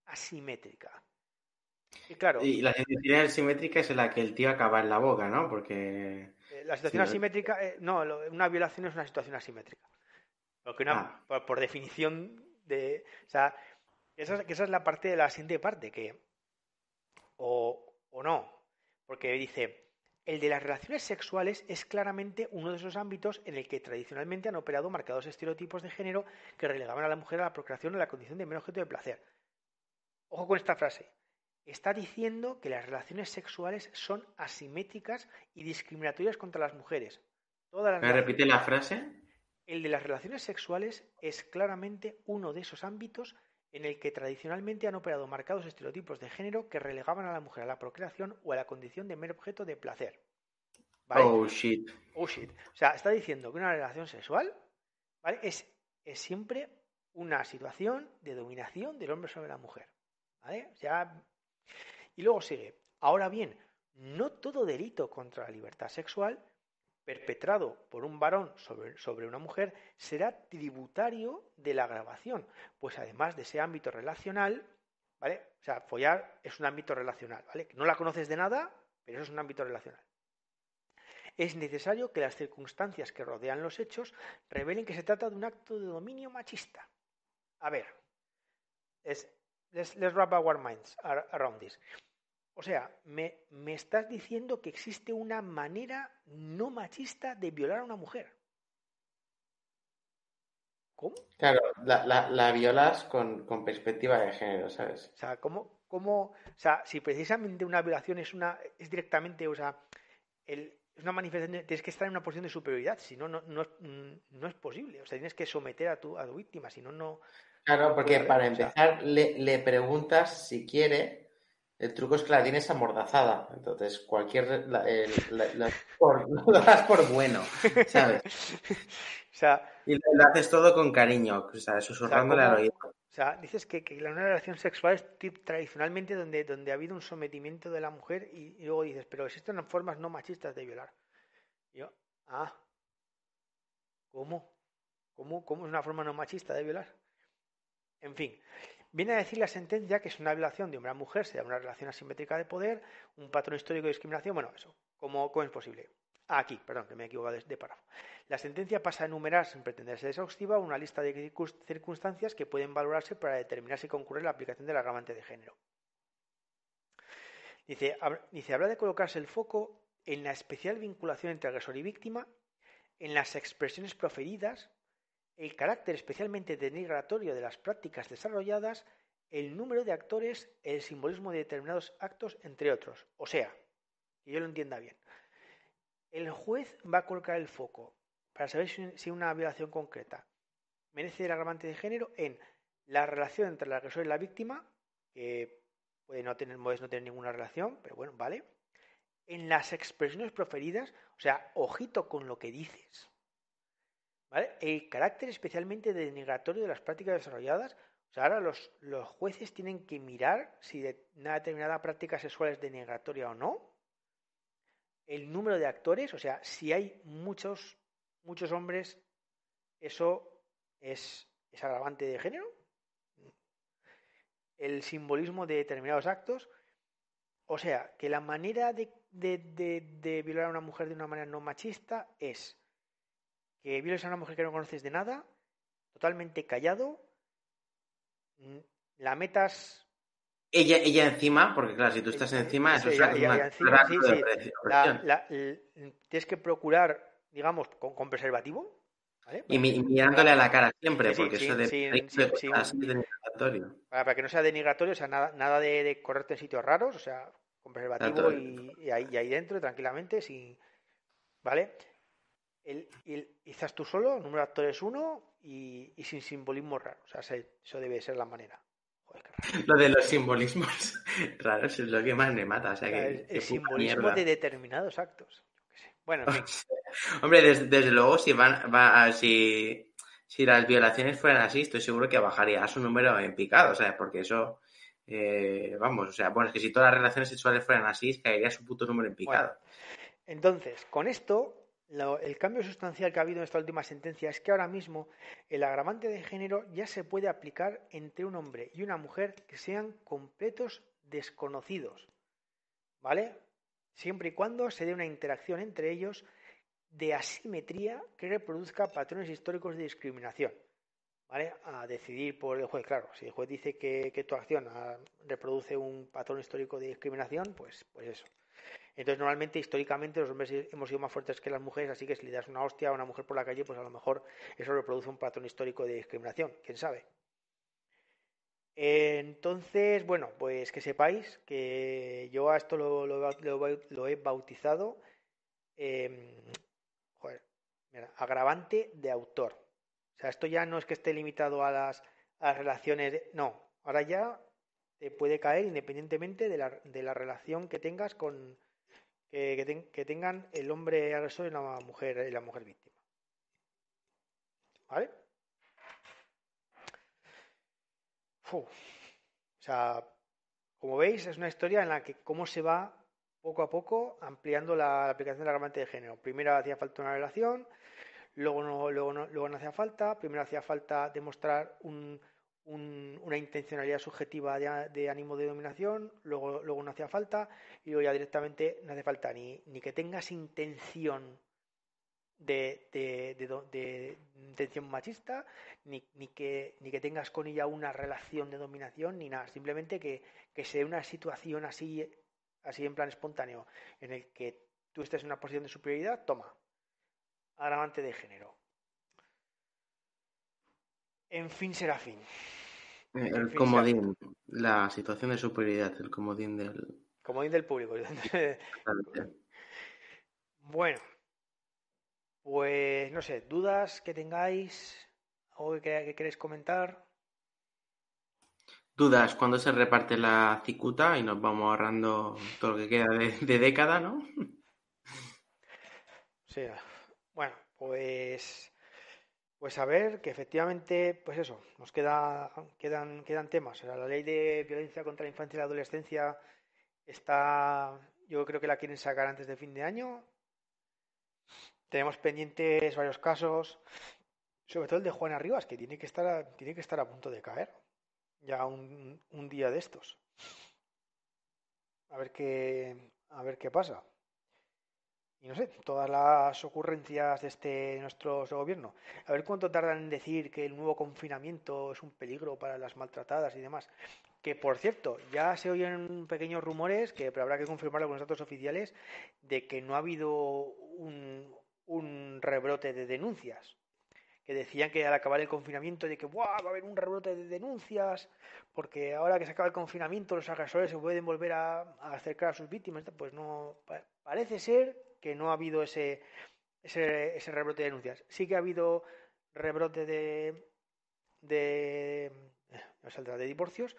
asimétrica. Y claro. Y la situación asimétrica es en la que el tío acaba en la boca, ¿no? Porque. Eh, la situación asimétrica, eh, no, una violación es una situación asimétrica. Porque una, ah. por, definición de. O sea, esa, esa es la parte de la siguiente parte, que. O, o no. Porque dice. El de las relaciones sexuales es claramente uno de esos ámbitos en el que tradicionalmente han operado marcados estereotipos de género que relegaban a la mujer a la procreación en la condición de mero objeto de placer. Ojo con esta frase. Está diciendo que las relaciones sexuales son asimétricas y discriminatorias contra las mujeres. Todas ¿Me repite la frase? El de las relaciones sexuales es claramente uno de esos ámbitos en el que tradicionalmente han operado marcados estereotipos de género que relegaban a la mujer a la procreación o a la condición de mero objeto de placer. Oh, shit. Oh, shit. O sea, está diciendo que una relación sexual ¿vale? es, es siempre una situación de dominación del hombre sobre la mujer. ¿vale? O sea, y luego sigue. Ahora bien, no todo delito contra la libertad sexual perpetrado por un varón sobre, una mujer será tributario de la grabación, pues además de ese ámbito relacional, ¿vale? O sea, follar es un ámbito relacional, ¿vale? No la conoces de nada, pero eso es un ámbito relacional. Es necesario que las circunstancias que rodean los hechos revelen que se trata de un acto de dominio machista. A ver, let's, let's wrap our minds around this. O sea, me, estás diciendo que existe una manera no machista de violar a una mujer. ¿Cómo? Claro, la, violas con, perspectiva de género, ¿sabes? O sea, ¿cómo, cómo, o sea, si precisamente una violación es una, es directamente, o sea, es una manifestación, tienes que estar en una posición de superioridad, si no, no, no, es posible. O sea, tienes que someter a tu, a tu víctima, si no, no. Claro, porque para empezar, le, le preguntas si quiere el truco es que la tienes amordazada. Entonces, cualquier. La, por, lo das por bueno, ¿sabes? o sea, y lo, haces todo con cariño, o sea, susurrándole al oído. O sea, dices que, que una relación sexual es tradicionalmente donde, donde ha habido un sometimiento de la mujer y, luego dices, pero existen formas no machistas de violar. yo, ah, ¿cómo? ¿Cómo, ¿Cómo es una forma no machista de violar? En fin, Viene a decir la sentencia que es una violación de hombre a mujer, se da una relación asimétrica de poder, un patrón histórico de discriminación, bueno, eso, ¿cómo, cómo es posible? Ah, aquí, perdón, que me he equivocado de, párrafo. La sentencia pasa a enumerar, sin pretender ser exhaustiva, una lista de circunstancias que pueden valorarse para determinar si concurre la aplicación del agravante de género. Dice, dice, habla de colocarse el foco en la especial vinculación entre agresor y víctima, en las expresiones proferidas, el carácter especialmente denigratorio de las prácticas desarrolladas, el número de actores, el simbolismo de determinados actos, entre otros. O sea, que yo lo entienda bien. El juez va a colocar el foco para saber si una violación concreta merece el agravante de género en la relación entre el agresor y la víctima, que puede no tener, no tener ninguna relación, pero bueno, vale. En las expresiones proferidas, o sea, ojito con lo que dices. El carácter especialmente denigratorio de las prácticas desarrolladas. O sea, ahora los, los jueces tienen que mirar si una determinada práctica sexual es denigratoria o no. El número de actores, o sea, si hay muchos, muchos hombres eso es, es agravante de género. El simbolismo de determinados actos. O sea, que la manera de, de, de, de violar a una mujer de una manera no machista es que violes a una mujer que no conoces de nada, totalmente callado, mm, la metas ella, ella encima, porque claro, si tú estás encima, eso es una encima, sí, sí. La, la, tienes que procurar, digamos, con, con preservativo. ¿vale? Y mirándole a la cara siempre, sí, porque sí, eso de, sí, de, denigratorio. Para, para, que no sea denigratorio, o sea, nada, nada de, de, correrte en sitios raros, o sea, con preservativo y, y, ahí, y ahí dentro, tranquilamente, sin. ¿Vale? El, el, estás tú solo, número de actores uno y, y sin simbolismo raro. O sea, eso debe ser la manera. Lo de los simbolismos raros es lo que más me mata. O sea, que, el, el simbolismo mierda. de determinados actos. Bueno, en fin. Hombre, desde, desde, luego, si van, va, si, si las violaciones fueran así, estoy seguro que bajaría su número en picado, ¿sabes? Porque eso, eh, vamos, o sea, bueno, es que si todas las relaciones sexuales fueran así, caería su puto número en picado. Bueno, entonces, con esto, lo, el cambio sustancial que ha habido en esta última sentencia es que ahora mismo el agravante de género ya se puede aplicar entre un hombre y una mujer que sean completos desconocidos. ¿Vale? Siempre y cuando se dé una interacción entre ellos de asimetría que reproduzca patrones históricos de discriminación. ¿Vale? A decidir por el juez, claro, si el juez dice que, que tu acción a, reproduce un patrón histórico de discriminación, pues, pues eso. Entonces, normalmente, históricamente, los hombres hemos sido más fuertes que las mujeres, así que si le das una hostia a una mujer por la calle, pues a lo mejor eso reproduce un patrón histórico de discriminación, quién sabe. Entonces, bueno, pues que sepáis que yo a esto lo, he bautizado, eh, joder, mira, agravante de autor. O sea, esto ya no es que esté limitado a las, relaciones, no, ahora ya te puede caer independientemente de la, de la relación que tengas con, que, que, ten, que, tengan el hombre agresor y la mujer, y la mujer víctima. ¿Vale? O sea, como veis, es una historia en la que cómo se va poco a poco ampliando la, la aplicación del agravante de género. Primero hacía falta una relación, luego no, luego no, luego no hacía falta, primero hacía falta demostrar un, un, una intencionalidad subjetiva de, de, ánimo de dominación, luego, luego no hacía falta, y luego ya directamente no hace falta ni, ni que tengas intención de, de, intención machista, ni, ni, que, ni que tengas con ella una relación de dominación, ni nada, simplemente que, que sea una situación así, así en plan espontáneo, en el que tú estés en una posición de superioridad, toma, agravante de género. En fin será fin. El fin comodín, la situación de superioridad, el comodín del... Comodín del público. bueno, pues no sé, dudas que tengáis, algo que, que queréis comentar. Dudas, ¿cuándo se reparte la cicuta y nos vamos ahorrando todo lo que queda de, de década, no? Sí, bueno, pues pues a ver que efectivamente, pues eso, nos queda, quedan, quedan temas. O sea, la ley de violencia contra la infancia y la adolescencia está, yo creo que la quieren sacar antes de fin de año. Tenemos pendientes varios casos, sobre todo el de Juana Rivas, que tiene que estar a, tiene que estar a punto de caer ya un, un día de estos. A ver qué, a ver qué pasa y no sé, todas las ocurrencias de este nuestro gobierno. A ver cuánto tardan en decir que el nuevo confinamiento es un peligro para las maltratadas y demás. Que por cierto, ya se oyen pequeños rumores, que pero habrá que confirmarlo con los datos oficiales, de que no ha habido un, un rebrote de denuncias. Que decían que al acabar el confinamiento, de que va a haber un rebrote de denuncias, porque ahora que se acaba el confinamiento, los agresores se pueden volver a, a acercar a sus víctimas. Pues no, parece ser que no ha habido ese, ese, ese rebrote de denuncias. Sí que ha habido rebrote de, de, no saldrá, de divorcios,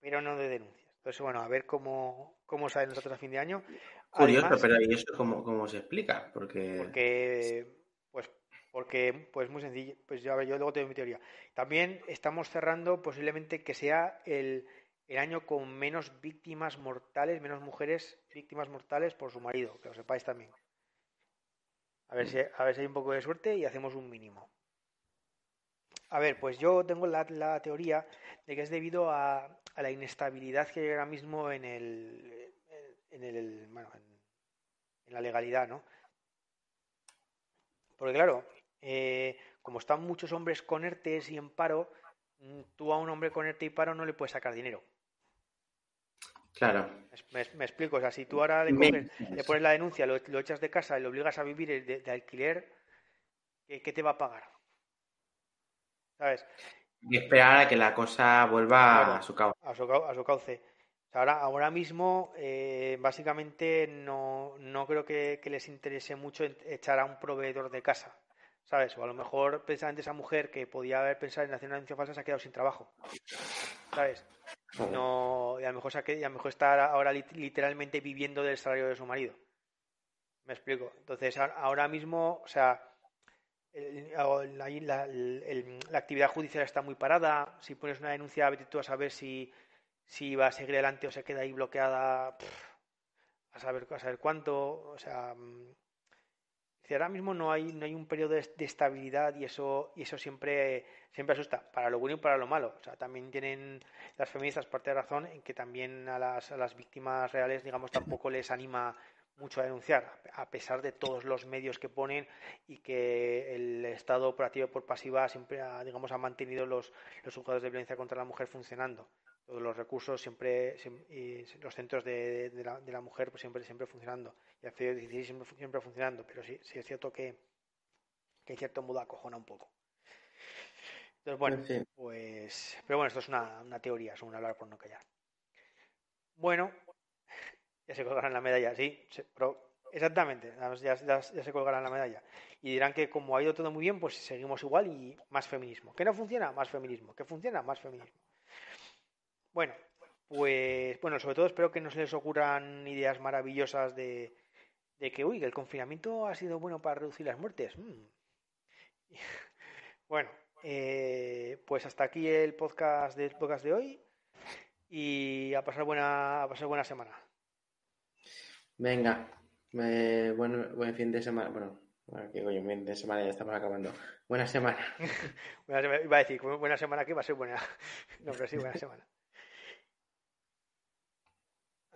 pero no de denuncias. Entonces, bueno, a ver cómo, cómo sale nosotros a fin de año. Curioso, Además, pero ¿y eso cómo, cómo se explica? Porque... porque pues porque pues muy sencillo, pues ya yo luego tengo mi teoría. También estamos cerrando posiblemente que sea el, el año con menos víctimas mortales, menos mujeres víctimas mortales por su marido, que lo sepáis también. A ver si, a ver si hay un poco de suerte y hacemos un mínimo. A ver, pues yo tengo la, la teoría de que es debido a, a, la inestabilidad que hay ahora mismo en el, en el, bueno, en, la legalidad, ¿no? Porque claro, eh, como están muchos hombres con ERTES y en paro, mm, tú a un hombre con ERTE y paro no le puedes sacar dinero. Claro. Me, me explico, o sea, si tú ahora le, coges, le pones la denuncia, lo, lo, echas de casa y lo obligas a vivir de, de alquiler, ¿qué, ¿qué, te va a pagar? ¿Sabes? Y esperar a que la cosa vuelva claro, a, su cauce. A su, a su cauce. O sea, ahora, ahora mismo, eh, básicamente, no, no creo que, que, les interese mucho echar a un proveedor de casa. ¿Sabes? O a lo mejor precisamente esa mujer que podía haber pensado en hacer una denuncia falsa se ha quedado sin trabajo. ¿Sabes? No, y a lo mejor, y a lo mejor está ahora literalmente viviendo del salario de su marido. Me explico. Entonces, ahora mismo, o sea, la, la, el, la, actividad judicial está muy parada. Si pones una denuncia, vete tú a saber si, si va a seguir adelante o se queda ahí bloqueada. Pff, a saber, a saber cuánto. O sea, ahora mismo no hay, no hay un periodo de, de, estabilidad y eso, y eso siempre, siempre asusta, para lo bueno y para lo malo. O sea, también tienen las feministas parte de razón en que también a las, a las víctimas reales, digamos, tampoco les anima mucho a denunciar, a pesar de todos los medios que ponen y que el Estado operativo por pasiva siempre ha, digamos, ha mantenido los, los juzgados de violencia contra la mujer funcionando. Todos los recursos siempre, y los centros de, de, la, de la mujer pues siempre, siempre funcionando. Y el CIO 16 siempre, siempre funcionando, pero sí, sí es cierto que, que en cierto modo acojona un poco. Entonces, bueno, sí. pues. Pero bueno, esto es una, una teoría, es un hablar por no callar. Bueno, ya se colgarán la medalla, sí, pero exactamente, ya, ya, ya, se colgarán la medalla. Y dirán que como ha ido todo muy bien, pues seguimos igual y más feminismo. ¿Qué no funciona? Más feminismo. ¿Qué funciona? Más feminismo. Bueno, pues bueno, sobre todo espero que no se les ocurran ideas maravillosas de, de que, uy, que el confinamiento ha sido bueno para reducir las muertes. Mm. Bueno, eh, pues hasta aquí el podcast del podcast de hoy y a pasar buena, a pasar buena semana. Venga, eh, buen, buen fin de semana. Bueno, bueno, qué coño, fin de semana ya estamos acabando. Buena semana. buena. Iba a decir, buena semana que va a ser buena. No, pero sí, buena semana.